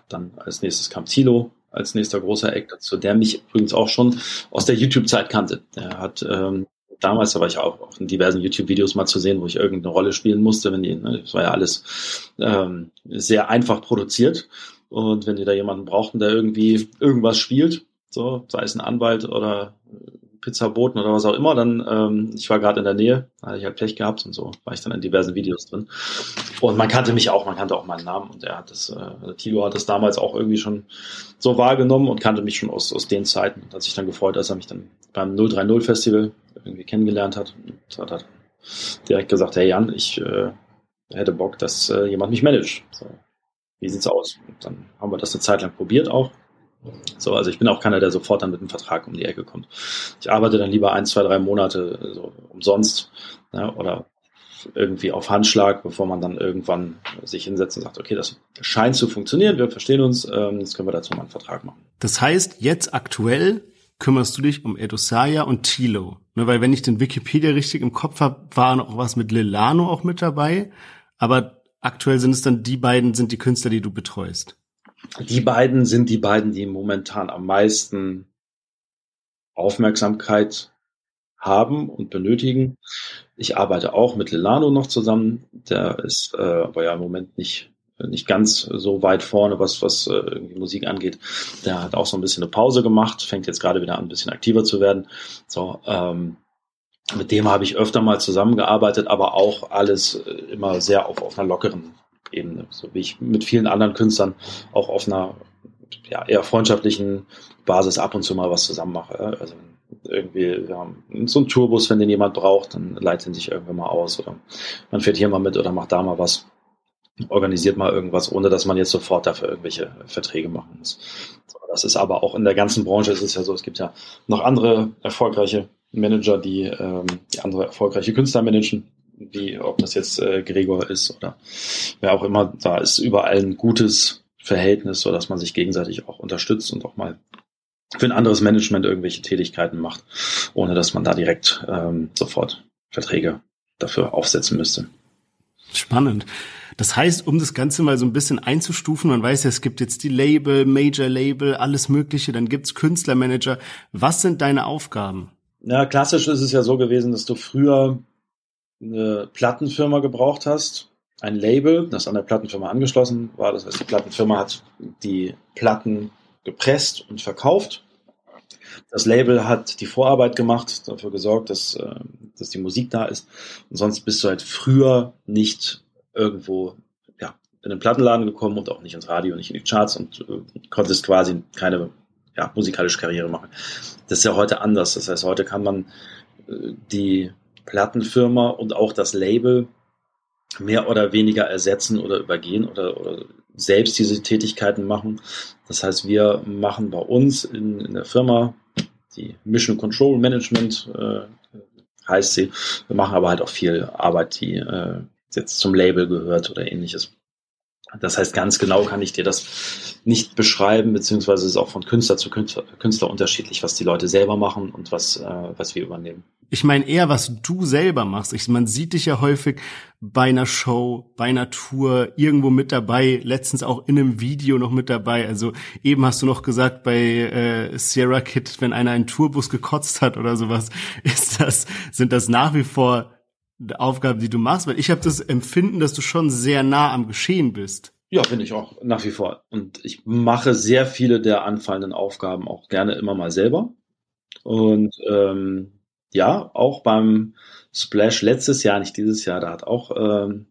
Dann als nächstes kam Tilo, als nächster großer Eck dazu, der mich übrigens auch schon aus der YouTube-Zeit kannte. Der hat ähm, damals, da war ich auch, auch in diversen YouTube-Videos mal zu sehen, wo ich irgendeine Rolle spielen musste, wenn die, ne, das war ja alles ähm, sehr einfach produziert. Und wenn die da jemanden brauchten, der irgendwie irgendwas spielt, so, sei es ein Anwalt oder Pizzaboten oder was auch immer, dann, ähm, ich war gerade in der Nähe, hatte ich halt Pech gehabt und so war ich dann in diversen Videos drin. Und man kannte mich auch, man kannte auch meinen Namen und er hat das, äh, Tilo hat das damals auch irgendwie schon so wahrgenommen und kannte mich schon aus, aus den Zeiten und hat sich dann gefreut, dass er mich dann beim 030 Festival irgendwie kennengelernt hat und hat, hat direkt gesagt, hey Jan, ich äh, hätte Bock, dass äh, jemand mich managt. So, wie sieht's aus? Und dann haben wir das eine Zeit lang probiert auch so, also ich bin auch keiner, der sofort dann mit einem Vertrag um die Ecke kommt. Ich arbeite dann lieber ein, zwei, drei Monate so umsonst ja, oder irgendwie auf Handschlag, bevor man dann irgendwann sich hinsetzt und sagt, okay, das scheint zu funktionieren, wir verstehen uns, ähm, jetzt können wir dazu mal einen Vertrag machen. Das heißt, jetzt aktuell kümmerst du dich um Edosaya und Tilo. Ne, weil wenn ich den Wikipedia richtig im Kopf habe, war noch was mit Lilano auch mit dabei. Aber aktuell sind es dann die beiden, sind die Künstler, die du betreust. Die beiden sind die beiden, die momentan am meisten Aufmerksamkeit haben und benötigen. Ich arbeite auch mit Lilano noch zusammen. Der ist äh, aber ja im Moment nicht nicht ganz so weit vorne, was was äh, Musik angeht. Der hat auch so ein bisschen eine Pause gemacht, fängt jetzt gerade wieder an, ein bisschen aktiver zu werden. So, ähm, mit dem habe ich öfter mal zusammengearbeitet, aber auch alles äh, immer sehr auf, auf einer lockeren Ebene, so wie ich mit vielen anderen Künstlern auch auf einer ja, eher freundschaftlichen Basis ab und zu mal was zusammen mache. Also irgendwie, haben so einen Tourbus, wenn den jemand braucht, dann leitet ihn sich irgendwann mal aus oder man fährt hier mal mit oder macht da mal was, organisiert mal irgendwas, ohne dass man jetzt sofort dafür irgendwelche Verträge machen muss. Das ist aber auch in der ganzen Branche ist es ja so, es gibt ja noch andere erfolgreiche Manager, die, ähm, die andere erfolgreiche Künstler managen, wie ob das jetzt äh, Gregor ist oder wer auch immer, da ist überall ein gutes Verhältnis, so dass man sich gegenseitig auch unterstützt und auch mal für ein anderes Management irgendwelche Tätigkeiten macht, ohne dass man da direkt ähm, sofort Verträge dafür aufsetzen müsste. Spannend. Das heißt, um das Ganze mal so ein bisschen einzustufen, man weiß ja, es gibt jetzt die Label, Major Label, alles Mögliche, dann gibt's Künstlermanager. Was sind deine Aufgaben? Ja, klassisch ist es ja so gewesen, dass du früher eine Plattenfirma gebraucht hast, ein Label, das an der Plattenfirma angeschlossen war. Das heißt, die Plattenfirma hat die Platten gepresst und verkauft. Das Label hat die Vorarbeit gemacht, dafür gesorgt, dass, äh, dass die Musik da ist. Und sonst bist du halt früher nicht irgendwo ja, in den Plattenladen gekommen und auch nicht ins Radio, nicht in die Charts und äh, konntest quasi keine ja, musikalische Karriere machen. Das ist ja heute anders. Das heißt, heute kann man äh, die Plattenfirma und auch das Label mehr oder weniger ersetzen oder übergehen oder, oder selbst diese Tätigkeiten machen. Das heißt, wir machen bei uns in, in der Firma die Mission Control Management äh, heißt sie. Wir machen aber halt auch viel Arbeit, die äh, jetzt zum Label gehört oder ähnliches. Das heißt, ganz genau kann ich dir das nicht beschreiben, beziehungsweise ist auch von Künstler zu Künstler, Künstler unterschiedlich, was die Leute selber machen und was, äh, was wir übernehmen. Ich meine eher, was du selber machst. Ich, man sieht dich ja häufig bei einer Show, bei einer Tour, irgendwo mit dabei, letztens auch in einem Video noch mit dabei. Also eben hast du noch gesagt, bei äh, Sierra Kid, wenn einer einen Tourbus gekotzt hat oder sowas, [LAUGHS] ist das, sind das nach wie vor Aufgaben, die du machst? Weil ich habe das Empfinden, dass du schon sehr nah am Geschehen bist. Ja, finde ich auch, nach wie vor. Und ich mache sehr viele der anfallenden Aufgaben auch gerne immer mal selber. Und ähm, ja, auch beim Splash letztes Jahr, nicht dieses Jahr, da hat auch ähm,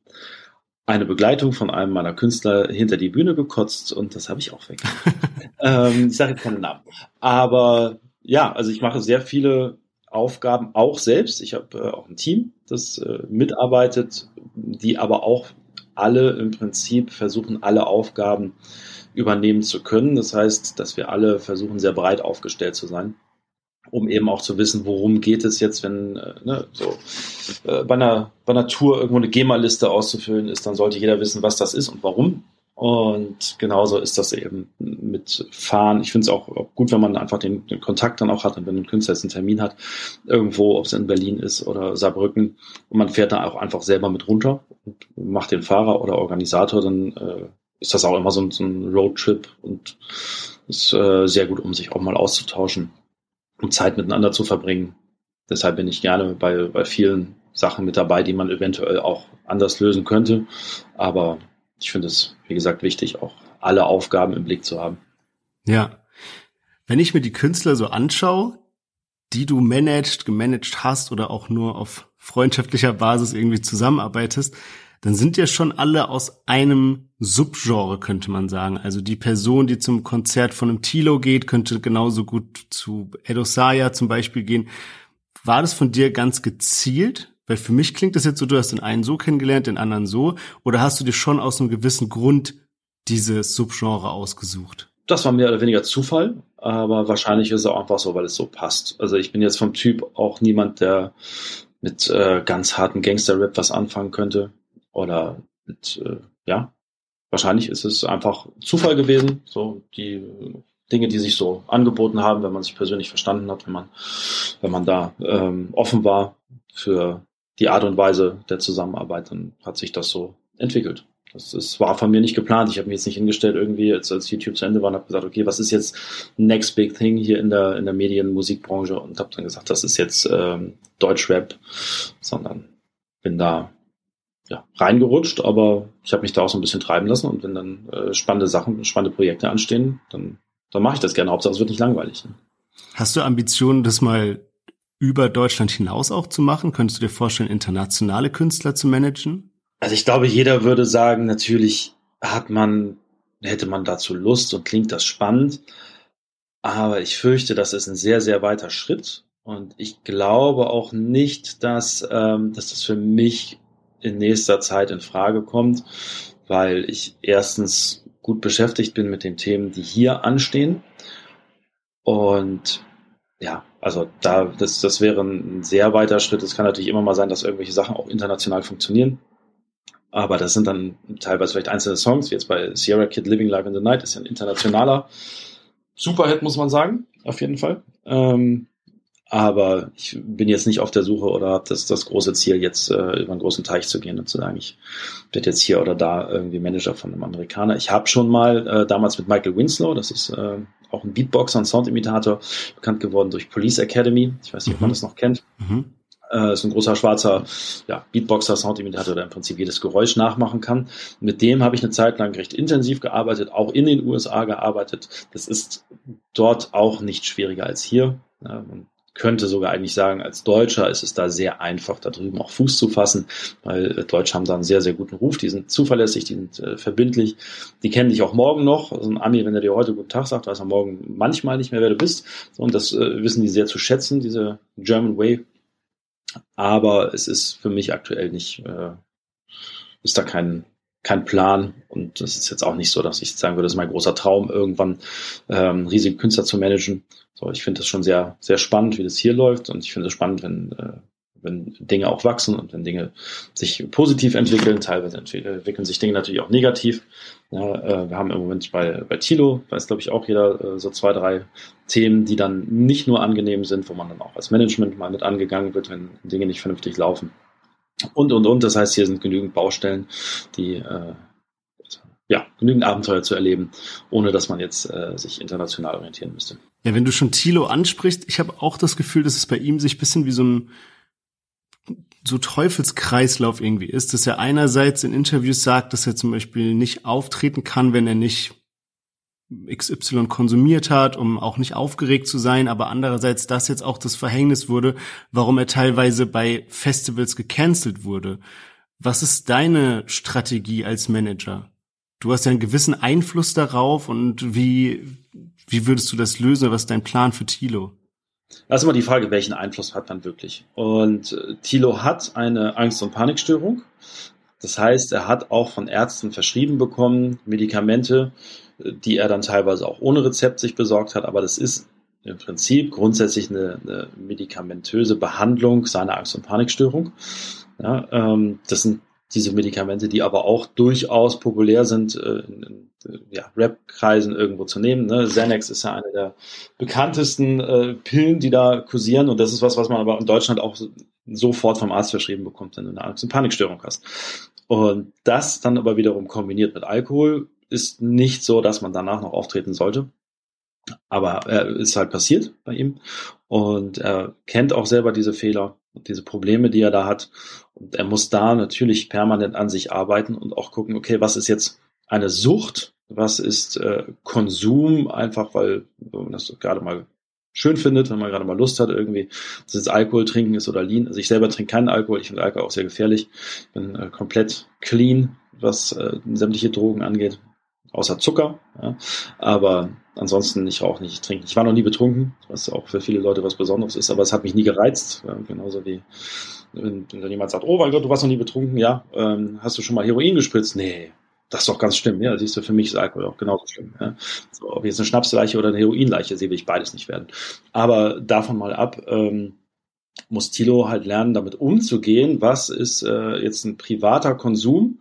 eine Begleitung von einem meiner Künstler hinter die Bühne gekotzt und das habe ich auch weg. [LAUGHS] ähm, ich sage jetzt keine Namen. Aber ja, also ich mache sehr viele Aufgaben auch selbst. Ich habe äh, auch ein Team, das äh, mitarbeitet, die aber auch alle im Prinzip versuchen, alle Aufgaben übernehmen zu können. Das heißt, dass wir alle versuchen, sehr breit aufgestellt zu sein, um eben auch zu wissen, worum geht es jetzt, wenn äh, ne, so äh, bei, einer, bei einer Tour irgendwo eine GEMA-Liste auszufüllen ist, dann sollte jeder wissen, was das ist und warum. Und genauso ist das eben mit Fahren. Ich finde es auch, gut, wenn man einfach den, den, Kontakt dann auch hat und wenn ein Künstler jetzt einen Termin hat, irgendwo, ob es in Berlin ist oder Saarbrücken, und man fährt da auch einfach selber mit runter und macht den Fahrer oder Organisator, dann äh, ist das auch immer so ein, so ein Roadtrip und ist äh, sehr gut, um sich auch mal auszutauschen, um Zeit miteinander zu verbringen. Deshalb bin ich gerne bei, bei vielen Sachen mit dabei, die man eventuell auch anders lösen könnte. Aber ich finde es, wie gesagt, wichtig, auch alle Aufgaben im Blick zu haben. Ja. Wenn ich mir die Künstler so anschaue, die du managed, gemanagt hast oder auch nur auf freundschaftlicher Basis irgendwie zusammenarbeitest, dann sind ja schon alle aus einem Subgenre, könnte man sagen. Also die Person, die zum Konzert von einem Tilo geht, könnte genauso gut zu Edosaya zum Beispiel gehen. War das von dir ganz gezielt? Weil für mich klingt das jetzt so, du hast den einen so kennengelernt, den anderen so. Oder hast du dir schon aus einem gewissen Grund dieses Subgenre ausgesucht? Das war mehr oder weniger Zufall, aber wahrscheinlich ist es auch einfach so, weil es so passt. Also ich bin jetzt vom Typ auch niemand, der mit äh, ganz harten Gangster-Rap was anfangen könnte. Oder mit, äh, ja, wahrscheinlich ist es einfach Zufall gewesen, so die Dinge, die sich so angeboten haben, wenn man sich persönlich verstanden hat, wenn man, wenn man da ähm, offen war für die Art und Weise der Zusammenarbeit, dann hat sich das so entwickelt. Das, das war von mir nicht geplant. Ich habe mich jetzt nicht hingestellt irgendwie, als, als YouTube zu Ende war und habe gesagt, okay, was ist jetzt next big thing hier in der in der Medien-Musikbranche und habe dann gesagt, das ist jetzt ähm, Deutschrap, sondern bin da ja, reingerutscht, aber ich habe mich da auch so ein bisschen treiben lassen und wenn dann äh, spannende Sachen, spannende Projekte anstehen, dann, dann mache ich das gerne. Hauptsache es wird nicht langweilig. Ne? Hast du Ambitionen, das mal über Deutschland hinaus auch zu machen? Könntest du dir vorstellen, internationale Künstler zu managen? Also ich glaube, jeder würde sagen, natürlich hat man, hätte man dazu Lust und klingt das spannend. Aber ich fürchte, das ist ein sehr, sehr weiter Schritt. Und ich glaube auch nicht, dass, ähm, dass das für mich in nächster Zeit in Frage kommt, weil ich erstens gut beschäftigt bin mit den Themen, die hier anstehen. Und ja, also da, das, das wäre ein sehr weiter Schritt. Es kann natürlich immer mal sein, dass irgendwelche Sachen auch international funktionieren. Aber das sind dann teilweise vielleicht einzelne Songs, wie jetzt bei Sierra Kid Living Live in the Night, ist ja ein internationaler Superhit, muss man sagen, auf jeden Fall. Ähm, aber ich bin jetzt nicht auf der Suche oder habe das, das große Ziel, jetzt äh, über einen großen Teich zu gehen und zu sagen, ich werde jetzt hier oder da irgendwie Manager von einem Amerikaner. Ich habe schon mal äh, damals mit Michael Winslow, das ist äh, auch ein Beatboxer und Soundimitator, bekannt geworden durch Police Academy. Ich weiß nicht, ob man mhm. das noch kennt. Mhm. Äh, ist ein großer schwarzer ja, Beatboxer, Soundimitator, der im Prinzip jedes Geräusch nachmachen kann. Mit dem habe ich eine Zeit lang recht intensiv gearbeitet, auch in den USA gearbeitet. Das ist dort auch nicht schwieriger als hier. Ja, man könnte sogar eigentlich sagen, als Deutscher ist es da sehr einfach, da drüben auch Fuß zu fassen, weil äh, Deutsche haben da einen sehr, sehr guten Ruf, die sind zuverlässig, die sind äh, verbindlich, die kennen dich auch morgen noch. Also ein Ami, wenn er dir heute guten Tag sagt, weiß er morgen manchmal nicht mehr, wer du bist. Und das äh, wissen die sehr zu schätzen, diese German Way. Aber es ist für mich aktuell nicht, äh, ist da kein, kein Plan und es ist jetzt auch nicht so, dass ich sagen würde, das ist mein großer Traum, irgendwann ähm, riesige Künstler zu managen. So, ich finde das schon sehr, sehr spannend, wie das hier läuft und ich finde es spannend, wenn, äh, wenn Dinge auch wachsen und wenn Dinge sich positiv entwickeln. Teilweise entwickeln sich Dinge natürlich auch negativ. Ja, äh, wir haben im Moment bei, bei Tilo, weiß glaube ich auch jeder, äh, so zwei, drei Themen, die dann nicht nur angenehm sind, wo man dann auch als Management mal mit angegangen wird, wenn Dinge nicht vernünftig laufen. Und, und, und. Das heißt, hier sind genügend Baustellen, die äh, ja, genügend Abenteuer zu erleben, ohne dass man jetzt äh, sich international orientieren müsste. Ja, wenn du schon Thilo ansprichst, ich habe auch das Gefühl, dass es bei ihm sich bisschen wie so ein so Teufelskreislauf irgendwie ist, dass er einerseits in Interviews sagt, dass er zum Beispiel nicht auftreten kann, wenn er nicht XY konsumiert hat, um auch nicht aufgeregt zu sein, aber andererseits das jetzt auch das Verhängnis wurde, warum er teilweise bei Festivals gecancelt wurde. Was ist deine Strategie als Manager? Du hast ja einen gewissen Einfluss darauf und wie, wie würdest du das lösen? Was ist dein Plan für Thilo? Das ist immer die Frage, welchen Einfluss hat man wirklich? Und äh, Thilo hat eine Angst- und Panikstörung. Das heißt, er hat auch von Ärzten verschrieben bekommen, Medikamente, die er dann teilweise auch ohne Rezept sich besorgt hat. Aber das ist im Prinzip grundsätzlich eine, eine medikamentöse Behandlung seiner Angst- und Panikstörung. Ja, ähm, das sind diese Medikamente, die aber auch durchaus populär sind, äh, in, in ja, Rap-Kreisen irgendwo zu nehmen. Ne? Xanax ist ja eine der bekanntesten äh, Pillen, die da kursieren und das ist was, was man aber in Deutschland auch sofort vom Arzt verschrieben bekommt, wenn du eine Angst- und Panikstörung hast. Und das dann aber wiederum kombiniert mit Alkohol ist nicht so, dass man danach noch auftreten sollte. Aber er ist halt passiert bei ihm und er kennt auch selber diese Fehler und diese Probleme, die er da hat. Und er muss da natürlich permanent an sich arbeiten und auch gucken, okay, was ist jetzt eine Sucht, was ist äh, Konsum, einfach weil man das gerade mal schön findet, wenn man gerade mal Lust hat, irgendwie, dass es Alkohol trinken ist oder Lean. Also ich selber trinke keinen Alkohol, ich finde Alkohol auch sehr gefährlich. Ich bin äh, komplett clean, was äh, sämtliche Drogen angeht, außer Zucker. Ja. Aber ansonsten, ich rauche nicht, ich trinke. Ich war noch nie betrunken, was auch für viele Leute was Besonderes ist, aber es hat mich nie gereizt. Ja, genauso wie wenn, wenn jemand sagt, oh mein Gott, du warst noch nie betrunken, ja, ähm, hast du schon mal Heroin gespritzt? Nee, das ist doch ganz schlimm. Ja, siehst du, für mich ist Alkohol auch genauso schlimm. Ja. So, ob jetzt eine Schnapsleiche oder eine Heroinleiche, sehe will ich beides nicht werden. Aber davon mal ab, ähm, muss Thilo halt lernen, damit umzugehen. Was ist äh, jetzt ein privater Konsum?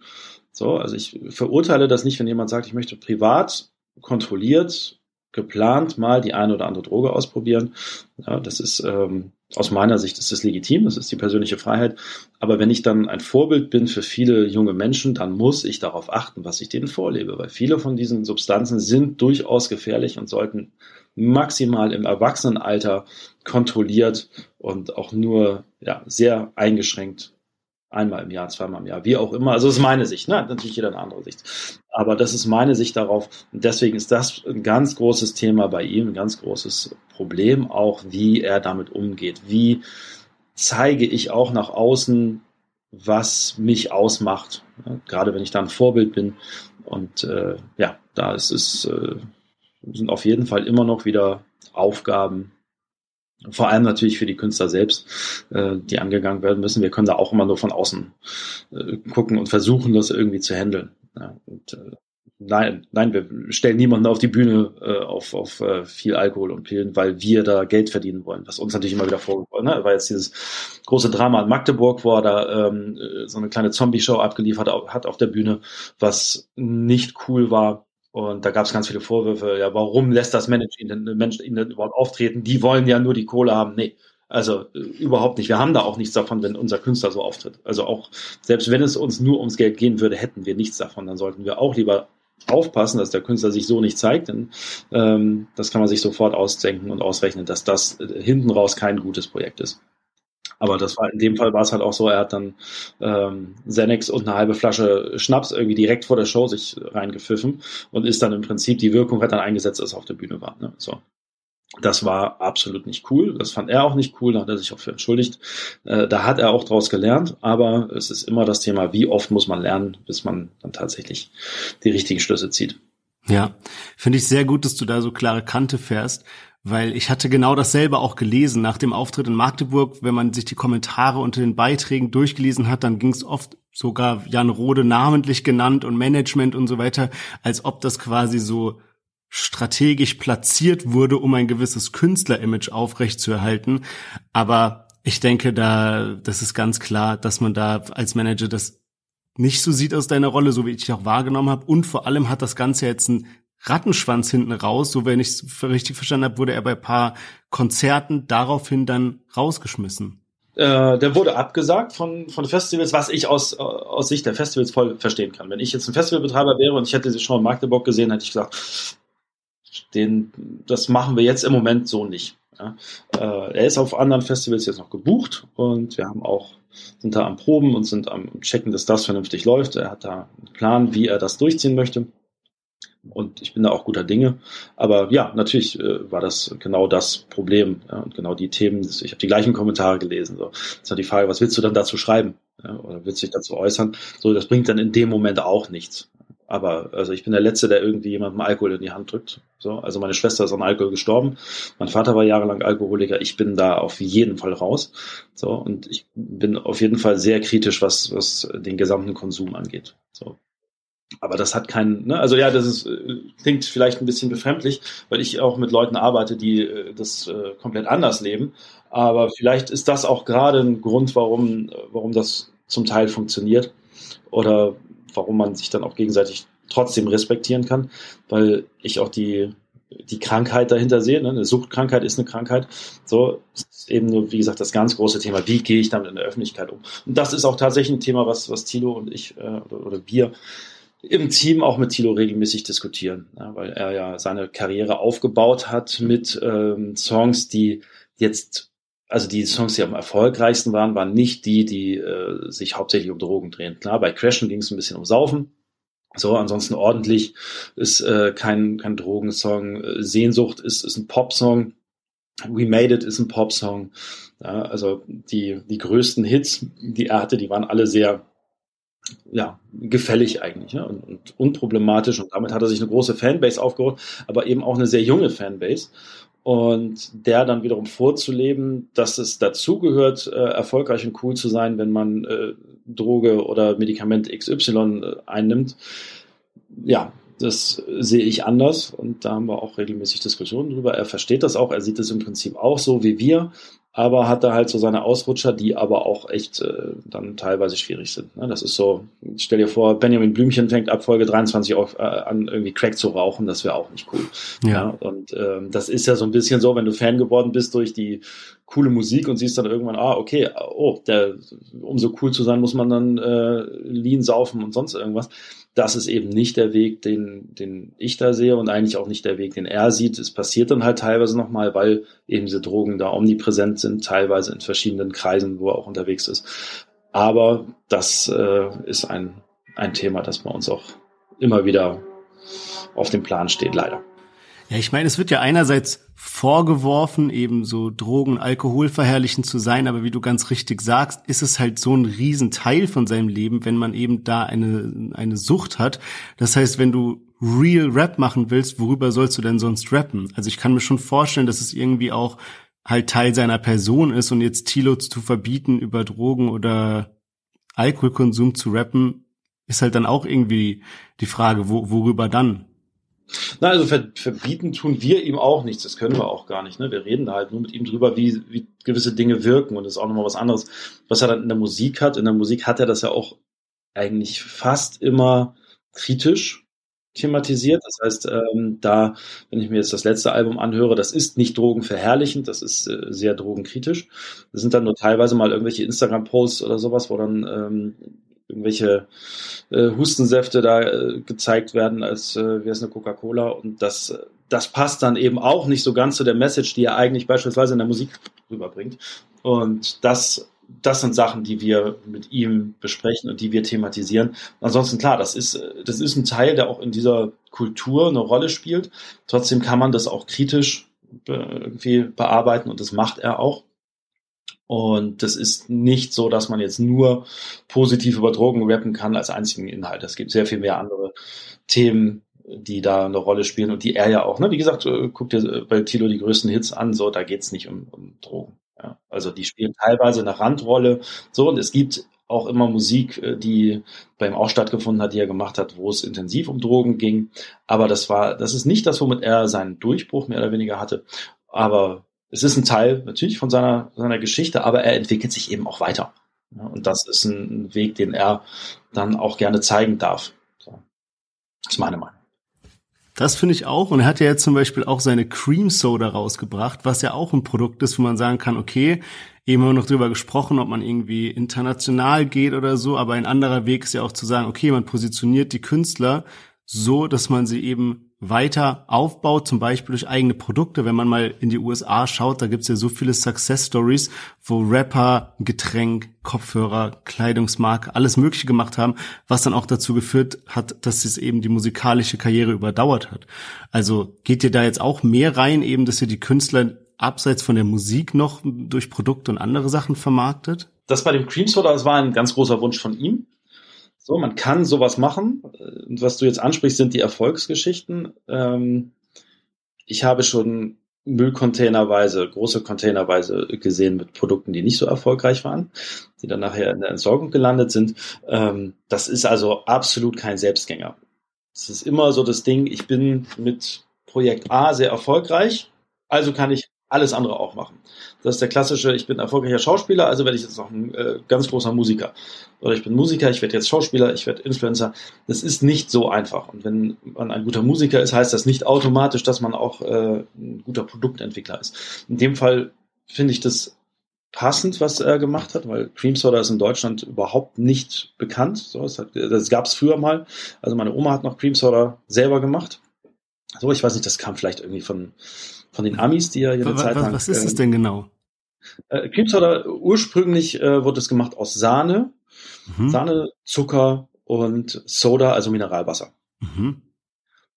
So, also ich verurteile das nicht, wenn jemand sagt, ich möchte privat kontrolliert, geplant mal die eine oder andere Droge ausprobieren. Ja, das ist ähm, aus meiner Sicht ist das legitim, das ist die persönliche Freiheit. Aber wenn ich dann ein Vorbild bin für viele junge Menschen, dann muss ich darauf achten, was ich denen vorlebe, weil viele von diesen Substanzen sind durchaus gefährlich und sollten maximal im Erwachsenenalter kontrolliert und auch nur ja, sehr eingeschränkt einmal im Jahr, zweimal im Jahr, wie auch immer. Also das ist meine Sicht, ne? natürlich jeder eine andere Sicht. Aber das ist meine Sicht darauf. Und deswegen ist das ein ganz großes Thema bei ihm, ein ganz großes Problem auch, wie er damit umgeht. Wie zeige ich auch nach außen, was mich ausmacht, ja? gerade wenn ich da ein Vorbild bin. Und äh, ja, da ist es, äh, sind auf jeden Fall immer noch wieder Aufgaben, vor allem natürlich für die Künstler selbst, äh, die angegangen werden müssen. Wir können da auch immer nur von außen äh, gucken und versuchen, das irgendwie zu handeln. Ja, und, äh, nein, nein, wir stellen niemanden auf die Bühne äh, auf, auf äh, viel Alkohol und Pillen, weil wir da Geld verdienen wollen, was uns natürlich immer wieder vorgeworfen ne? Weil jetzt dieses große Drama in Magdeburg, wo er da ähm, so eine kleine Zombie-Show abgeliefert hat auf der Bühne, was nicht cool war und da gab es ganz viele Vorwürfe, ja, warum lässt das Management Menschen ihn denn überhaupt auftreten? Die wollen ja nur die Kohle haben. Nee, also äh, überhaupt nicht. Wir haben da auch nichts davon, wenn unser Künstler so auftritt. Also auch, selbst wenn es uns nur ums Geld gehen würde, hätten wir nichts davon. Dann sollten wir auch lieber aufpassen, dass der Künstler sich so nicht zeigt, denn ähm, das kann man sich sofort ausdenken und ausrechnen, dass das äh, hinten raus kein gutes Projekt ist. Aber das war in dem Fall war es halt auch so, er hat dann ähm, Xanax und eine halbe Flasche Schnaps irgendwie direkt vor der Show sich reingepfiffen und ist dann im Prinzip, die Wirkung hat dann eingesetzt, als er auf der Bühne war. Ne? So. Das war absolut nicht cool. Das fand er auch nicht cool. Da hat er sich auch für entschuldigt. Äh, da hat er auch draus gelernt. Aber es ist immer das Thema, wie oft muss man lernen, bis man dann tatsächlich die richtigen Schlüsse zieht. Ja, finde ich sehr gut, dass du da so klare Kante fährst, weil ich hatte genau dasselbe auch gelesen nach dem Auftritt in Magdeburg. Wenn man sich die Kommentare unter den Beiträgen durchgelesen hat, dann ging es oft sogar Jan Rode namentlich genannt und Management und so weiter, als ob das quasi so strategisch platziert wurde, um ein gewisses Künstlerimage aufrechtzuerhalten. Aber ich denke, da, das ist ganz klar, dass man da als Manager das nicht so sieht aus deiner Rolle, so wie ich dich auch wahrgenommen habe. Und vor allem hat das Ganze jetzt einen Rattenschwanz hinten raus. So wenn ich es richtig verstanden habe, wurde er bei paar Konzerten daraufhin dann rausgeschmissen. Äh, der wurde abgesagt von, von Festivals, was ich aus, aus Sicht der Festivals voll verstehen kann. Wenn ich jetzt ein Festivalbetreiber wäre und ich hätte sie schon in Magdeburg gesehen, hätte ich gesagt, den, das machen wir jetzt im Moment so nicht. Ja. Äh, er ist auf anderen Festivals jetzt noch gebucht und wir haben auch sind da am Proben und sind am Checken, dass das vernünftig läuft. Er hat da einen Plan, wie er das durchziehen möchte. Und ich bin da auch guter Dinge. Aber ja, natürlich äh, war das genau das Problem ja, und genau die Themen. Ich habe die gleichen Kommentare gelesen. So. Ist halt die Frage, was willst du dann dazu schreiben? Ja, oder willst du dich dazu äußern? So, das bringt dann in dem Moment auch nichts. Aber also ich bin der Letzte, der irgendwie jemandem Alkohol in die Hand drückt. So, also meine Schwester ist an Alkohol gestorben. Mein Vater war jahrelang Alkoholiker. Ich bin da auf jeden Fall raus. So und ich bin auf jeden Fall sehr kritisch, was was den gesamten Konsum angeht. So, aber das hat keinen, ne? also ja, das ist, äh, klingt vielleicht ein bisschen befremdlich, weil ich auch mit Leuten arbeite, die äh, das äh, komplett anders leben. Aber vielleicht ist das auch gerade ein Grund, warum, warum das zum Teil funktioniert oder warum man sich dann auch gegenseitig trotzdem respektieren kann, weil ich auch die, die Krankheit dahinter sehe. Ne? Eine Suchtkrankheit ist eine Krankheit. So ist eben nur, wie gesagt, das ganz große Thema. Wie gehe ich damit in der Öffentlichkeit um? Und das ist auch tatsächlich ein Thema, was, was Tilo und ich äh, oder, oder wir im Team auch mit Thilo regelmäßig diskutieren, ja, weil er ja seine Karriere aufgebaut hat mit ähm, Songs, die jetzt, also die Songs, die am erfolgreichsten waren, waren nicht die, die äh, sich hauptsächlich um Drogen drehen. Klar, bei Crashen ging es ein bisschen um Saufen. So, ansonsten ordentlich ist äh, kein, kein Drogensong. Sehnsucht ist, ist ein Popsong. We Made It ist ein Popsong. Ja, also die, die größten Hits, die er hatte, die waren alle sehr ja, gefällig eigentlich ne? und, und unproblematisch. Und damit hat er sich eine große Fanbase aufgebaut, aber eben auch eine sehr junge Fanbase. Und der dann wiederum vorzuleben, dass es dazugehört, äh, erfolgreich und cool zu sein, wenn man äh, Droge oder Medikament XY äh, einnimmt. Ja, das sehe ich anders und da haben wir auch regelmäßig Diskussionen drüber. Er versteht das auch, er sieht es im Prinzip auch so wie wir, aber hat da halt so seine Ausrutscher, die aber auch echt äh, dann teilweise schwierig sind. Ne? Das ist so, stell dir vor, Benjamin Blümchen fängt ab Folge 23 auf, äh, an, irgendwie Crack zu rauchen, das wäre auch nicht cool. Ja. ja? Und ähm, das ist ja so ein bisschen so, wenn du Fan geworden bist durch die coole Musik und siehst dann irgendwann, ah, okay, oh, der, um so cool zu sein, muss man dann äh, Lean saufen und sonst irgendwas das ist eben nicht der Weg, den, den ich da sehe und eigentlich auch nicht der Weg, den er sieht. Es passiert dann halt teilweise nochmal, weil eben diese Drogen da omnipräsent sind, teilweise in verschiedenen Kreisen, wo er auch unterwegs ist. Aber das äh, ist ein, ein Thema, das bei uns auch immer wieder auf dem Plan steht, leider. Ja, ich meine, es wird ja einerseits vorgeworfen, eben so Drogen, Alkohol verherrlichen zu sein, aber wie du ganz richtig sagst, ist es halt so ein Riesenteil von seinem Leben, wenn man eben da eine, eine Sucht hat. Das heißt, wenn du Real Rap machen willst, worüber sollst du denn sonst rappen? Also ich kann mir schon vorstellen, dass es irgendwie auch halt Teil seiner Person ist und jetzt Tilo zu verbieten, über Drogen oder Alkoholkonsum zu rappen, ist halt dann auch irgendwie die Frage, wo, worüber dann? Na, also verbieten tun wir ihm auch nichts, das können wir auch gar nicht. Ne? Wir reden da halt nur mit ihm drüber, wie, wie gewisse Dinge wirken und das ist auch nochmal was anderes. Was er dann in der Musik hat, in der Musik hat er das ja auch eigentlich fast immer kritisch thematisiert. Das heißt, ähm, da, wenn ich mir jetzt das letzte Album anhöre, das ist nicht drogenverherrlichend, das ist äh, sehr drogenkritisch. Das sind dann nur teilweise mal irgendwelche Instagram-Posts oder sowas, wo dann ähm, irgendwelche äh, Hustensäfte da äh, gezeigt werden, als äh, wäre es eine Coca-Cola. Und das, das passt dann eben auch nicht so ganz zu der Message, die er eigentlich beispielsweise in der Musik rüberbringt. Und das, das sind Sachen, die wir mit ihm besprechen und die wir thematisieren. Ansonsten klar, das ist, das ist ein Teil, der auch in dieser Kultur eine Rolle spielt. Trotzdem kann man das auch kritisch irgendwie bearbeiten und das macht er auch. Und das ist nicht so, dass man jetzt nur positiv über Drogen rappen kann als einzigen Inhalt. Es gibt sehr viel mehr andere Themen, die da eine Rolle spielen und die er ja auch, ne, wie gesagt, äh, guckt dir bei Tilo die größten Hits an, so, da geht's nicht um, um Drogen. Ja. Also die spielen teilweise eine Randrolle, so, und es gibt auch immer Musik, äh, die bei ihm auch stattgefunden hat, die er gemacht hat, wo es intensiv um Drogen ging. Aber das war, das ist nicht das, womit er seinen Durchbruch mehr oder weniger hatte. Aber es ist ein Teil natürlich von seiner, seiner Geschichte, aber er entwickelt sich eben auch weiter. Ja, und das ist ein, Weg, den er dann auch gerne zeigen darf. So. Das ist meine Meinung. Das finde ich auch. Und er hat ja jetzt zum Beispiel auch seine Cream Soda rausgebracht, was ja auch ein Produkt ist, wo man sagen kann, okay, eben haben wir noch drüber gesprochen, ob man irgendwie international geht oder so, aber ein anderer Weg ist ja auch zu sagen, okay, man positioniert die Künstler so, dass man sie eben weiter aufbaut, zum Beispiel durch eigene Produkte. Wenn man mal in die USA schaut, da gibt's ja so viele Success Stories, wo Rapper Getränk, Kopfhörer, Kleidungsmarke, alles Mögliche gemacht haben, was dann auch dazu geführt hat, dass es eben die musikalische Karriere überdauert hat. Also geht ihr da jetzt auch mehr rein, eben, dass ihr die Künstler abseits von der Musik noch durch Produkte und andere Sachen vermarktet? Das bei dem Cream Soda, das war ein ganz großer Wunsch von ihm. So, man kann sowas machen. Und was du jetzt ansprichst, sind die Erfolgsgeschichten. Ähm, ich habe schon Müllcontainerweise, große Containerweise gesehen mit Produkten, die nicht so erfolgreich waren, die dann nachher in der Entsorgung gelandet sind. Ähm, das ist also absolut kein Selbstgänger. Es ist immer so das Ding, ich bin mit Projekt A sehr erfolgreich, also kann ich alles andere auch machen. Das ist der klassische, ich bin erfolgreicher Schauspieler, also werde ich jetzt noch ein äh, ganz großer Musiker. Oder ich bin Musiker, ich werde jetzt Schauspieler, ich werde Influencer. Das ist nicht so einfach. Und wenn man ein guter Musiker ist, heißt das nicht automatisch, dass man auch äh, ein guter Produktentwickler ist. In dem Fall finde ich das passend, was er gemacht hat, weil Cream Soda ist in Deutschland überhaupt nicht bekannt. So, das, das gab es früher mal. Also meine Oma hat noch Cream Soda selber gemacht. So, ich weiß nicht, das kam vielleicht irgendwie von von den Amis, die ja ihre was, Zeit lang. Was ist es denn genau? Äh, Cream Soda, ursprünglich äh, wurde es gemacht aus Sahne, mhm. Sahne, Zucker und Soda, also Mineralwasser. Mhm.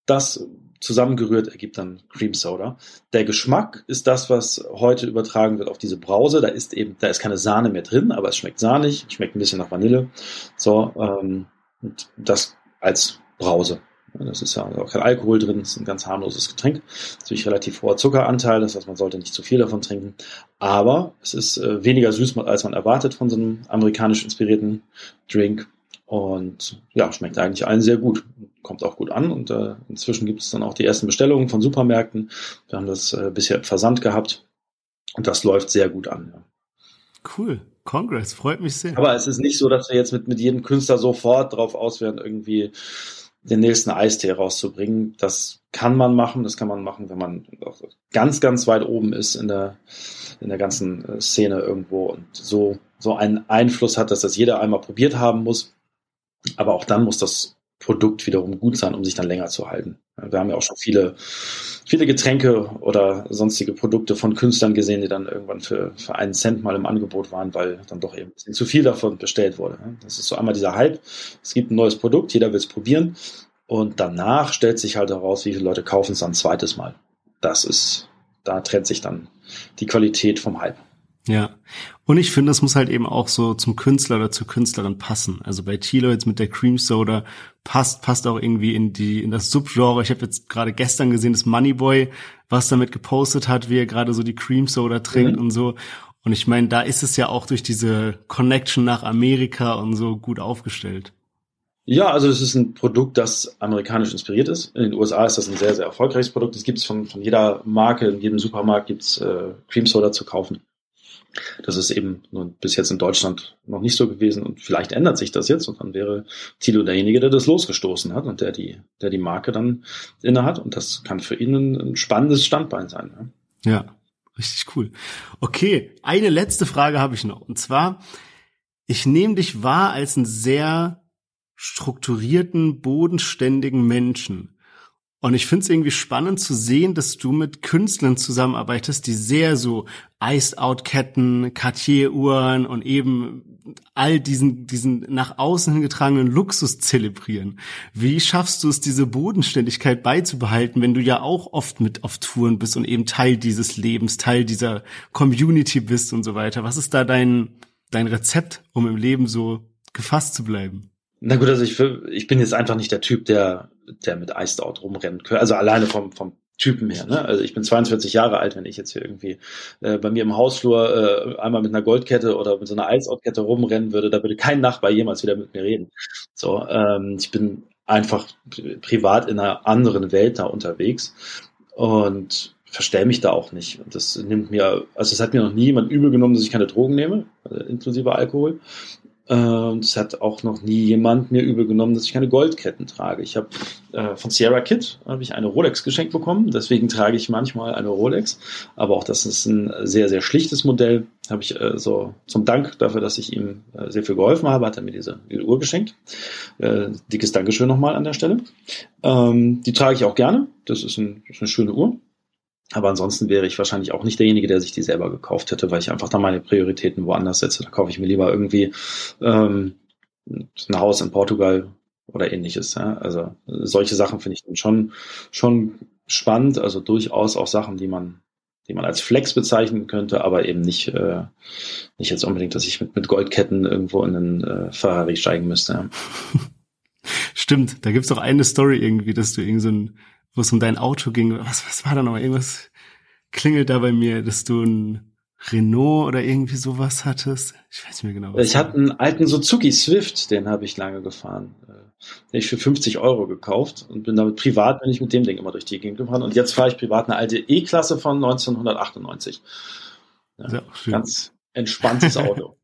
Das zusammengerührt ergibt dann Cream Soda. Der Geschmack ist das, was heute übertragen wird auf diese Brause. Da ist eben, da ist keine Sahne mehr drin, aber es schmeckt sahnig, schmeckt ein bisschen nach Vanille. So, ähm, und das als Brause. Das ist ja auch kein Alkohol drin, das ist ein ganz harmloses Getränk. Natürlich relativ hoher Zuckeranteil, das heißt, man sollte nicht zu viel davon trinken. Aber es ist äh, weniger süß, als man erwartet von so einem amerikanisch inspirierten Drink. Und ja, schmeckt eigentlich allen sehr gut. Kommt auch gut an. Und äh, inzwischen gibt es dann auch die ersten Bestellungen von Supermärkten. Wir haben das äh, bisher im Versand gehabt. Und das läuft sehr gut an. Ja. Cool. Congress, freut mich sehr. Aber es ist nicht so, dass wir jetzt mit, mit jedem Künstler sofort drauf aus werden, irgendwie den nächsten Eistee rauszubringen. Das kann man machen, das kann man machen, wenn man ganz, ganz weit oben ist in der, in der ganzen äh, Szene irgendwo und so, so einen Einfluss hat, dass das jeder einmal probiert haben muss. Aber auch dann muss das Produkt wiederum gut sein, um sich dann länger zu halten. Wir haben ja auch schon viele, viele Getränke oder sonstige Produkte von Künstlern gesehen, die dann irgendwann für, für einen Cent mal im Angebot waren, weil dann doch eben zu viel davon bestellt wurde. Das ist so einmal dieser Hype. Es gibt ein neues Produkt, jeder will es probieren. Und danach stellt sich halt heraus, wie viele Leute kaufen es dann ein zweites Mal. Das ist, da trennt sich dann die Qualität vom Hype. Ja. Und ich finde, es muss halt eben auch so zum Künstler oder zur Künstlerin passen. Also bei Tilo jetzt mit der Cream Soda passt, passt auch irgendwie in die, in das Subgenre. Ich habe jetzt gerade gestern gesehen, dass Moneyboy was damit gepostet hat, wie er gerade so die Cream Soda trinkt mhm. und so. Und ich meine, da ist es ja auch durch diese Connection nach Amerika und so gut aufgestellt. Ja, also es ist ein Produkt, das amerikanisch inspiriert ist. In den USA ist das ein sehr, sehr erfolgreiches Produkt. Es gibt es von, von jeder Marke, in jedem Supermarkt gibt's äh, Cream Soda zu kaufen. Das ist eben bis jetzt in Deutschland noch nicht so gewesen und vielleicht ändert sich das jetzt und dann wäre Tilo derjenige, der das losgestoßen hat und der die, der die Marke dann inne hat und das kann für ihn ein, ein spannendes Standbein sein. Ja. ja, richtig cool. Okay, eine letzte Frage habe ich noch und zwar, ich nehme dich wahr als einen sehr strukturierten, bodenständigen Menschen. Und ich finde es irgendwie spannend zu sehen, dass du mit Künstlern zusammenarbeitest, die sehr so Iced-Out-Ketten, Cartier-Uhren und eben all diesen, diesen nach außen hingetragenen Luxus zelebrieren. Wie schaffst du es, diese Bodenständigkeit beizubehalten, wenn du ja auch oft mit auf Touren bist und eben Teil dieses Lebens, Teil dieser Community bist und so weiter? Was ist da dein, dein Rezept, um im Leben so gefasst zu bleiben? Na gut, also ich, ich bin jetzt einfach nicht der Typ, der, der mit Iced Out rumrennen könnte. Also alleine vom, vom Typen her. Ne? Also ich bin 42 Jahre alt, wenn ich jetzt hier irgendwie äh, bei mir im Hausflur äh, einmal mit einer Goldkette oder mit so einer Iced-Out-Kette rumrennen würde, da würde kein Nachbar jemals wieder mit mir reden. So, ähm, ich bin einfach privat in einer anderen Welt da unterwegs und verstell mich da auch nicht. Und das nimmt mir, also es hat mir noch nie jemand übel genommen, dass ich keine Drogen nehme, äh, inklusive Alkohol. Und es hat auch noch nie jemand mir übel genommen, dass ich keine Goldketten trage. Ich habe äh, von Sierra Kid habe ich eine Rolex geschenkt bekommen, deswegen trage ich manchmal eine Rolex. Aber auch das ist ein sehr, sehr schlichtes Modell. Habe ich äh, so zum Dank dafür, dass ich ihm äh, sehr viel geholfen habe, hat er mir diese, diese Uhr geschenkt. Äh, dickes Dankeschön nochmal an der Stelle. Ähm, die trage ich auch gerne. Das ist, ein, das ist eine schöne Uhr. Aber ansonsten wäre ich wahrscheinlich auch nicht derjenige, der sich die selber gekauft hätte, weil ich einfach da meine Prioritäten woanders setze. Da kaufe ich mir lieber irgendwie ähm, ein Haus in Portugal oder ähnliches. Ja? Also solche Sachen finde ich dann schon, schon spannend, also durchaus auch Sachen, die man, die man als Flex bezeichnen könnte, aber eben nicht, äh, nicht jetzt unbedingt, dass ich mit, mit Goldketten irgendwo in einen äh, Ferrari steigen müsste. Ja. [LAUGHS] Stimmt, da gibt's doch eine Story irgendwie, dass du irgend so ein wo es um dein Auto ging. Was, was war da noch? Irgendwas klingelt da bei mir, dass du ein Renault oder irgendwie sowas hattest. Ich weiß nicht mehr genau. Was ich hatte einen alten Suzuki Swift, den habe ich lange gefahren. Äh, den ich für 50 Euro gekauft und bin damit privat, bin ich mit dem Ding immer durch die Gegend gefahren. Und jetzt fahre ich privat eine alte E-Klasse von 1998. Ja, ganz entspanntes Auto.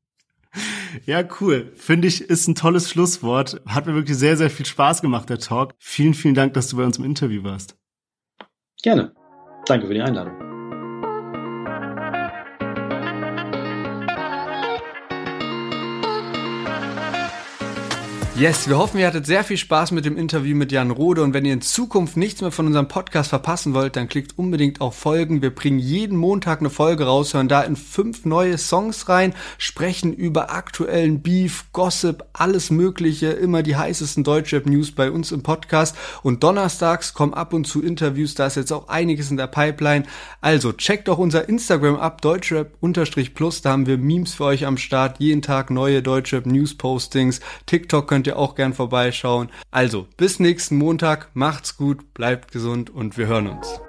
Ja, cool. Finde ich, ist ein tolles Schlusswort. Hat mir wirklich sehr, sehr viel Spaß gemacht, der Talk. Vielen, vielen Dank, dass du bei uns im Interview warst. Gerne. Danke für die Einladung. Yes, wir hoffen, ihr hattet sehr viel Spaß mit dem Interview mit Jan Rode. Und wenn ihr in Zukunft nichts mehr von unserem Podcast verpassen wollt, dann klickt unbedingt auf Folgen. Wir bringen jeden Montag eine Folge raus, hören da in fünf neue Songs rein, sprechen über aktuellen Beef, Gossip, alles Mögliche, immer die heißesten Deutschrap-News bei uns im Podcast. Und donnerstags kommen ab und zu Interviews, da ist jetzt auch einiges in der Pipeline. Also checkt auch unser Instagram ab, Deutschrap-Plus, da haben wir Memes für euch am Start, jeden Tag neue Deutschrap-News-Postings, TikTok könnt ihr auch gern vorbeischauen. Also, bis nächsten Montag, macht's gut, bleibt gesund und wir hören uns.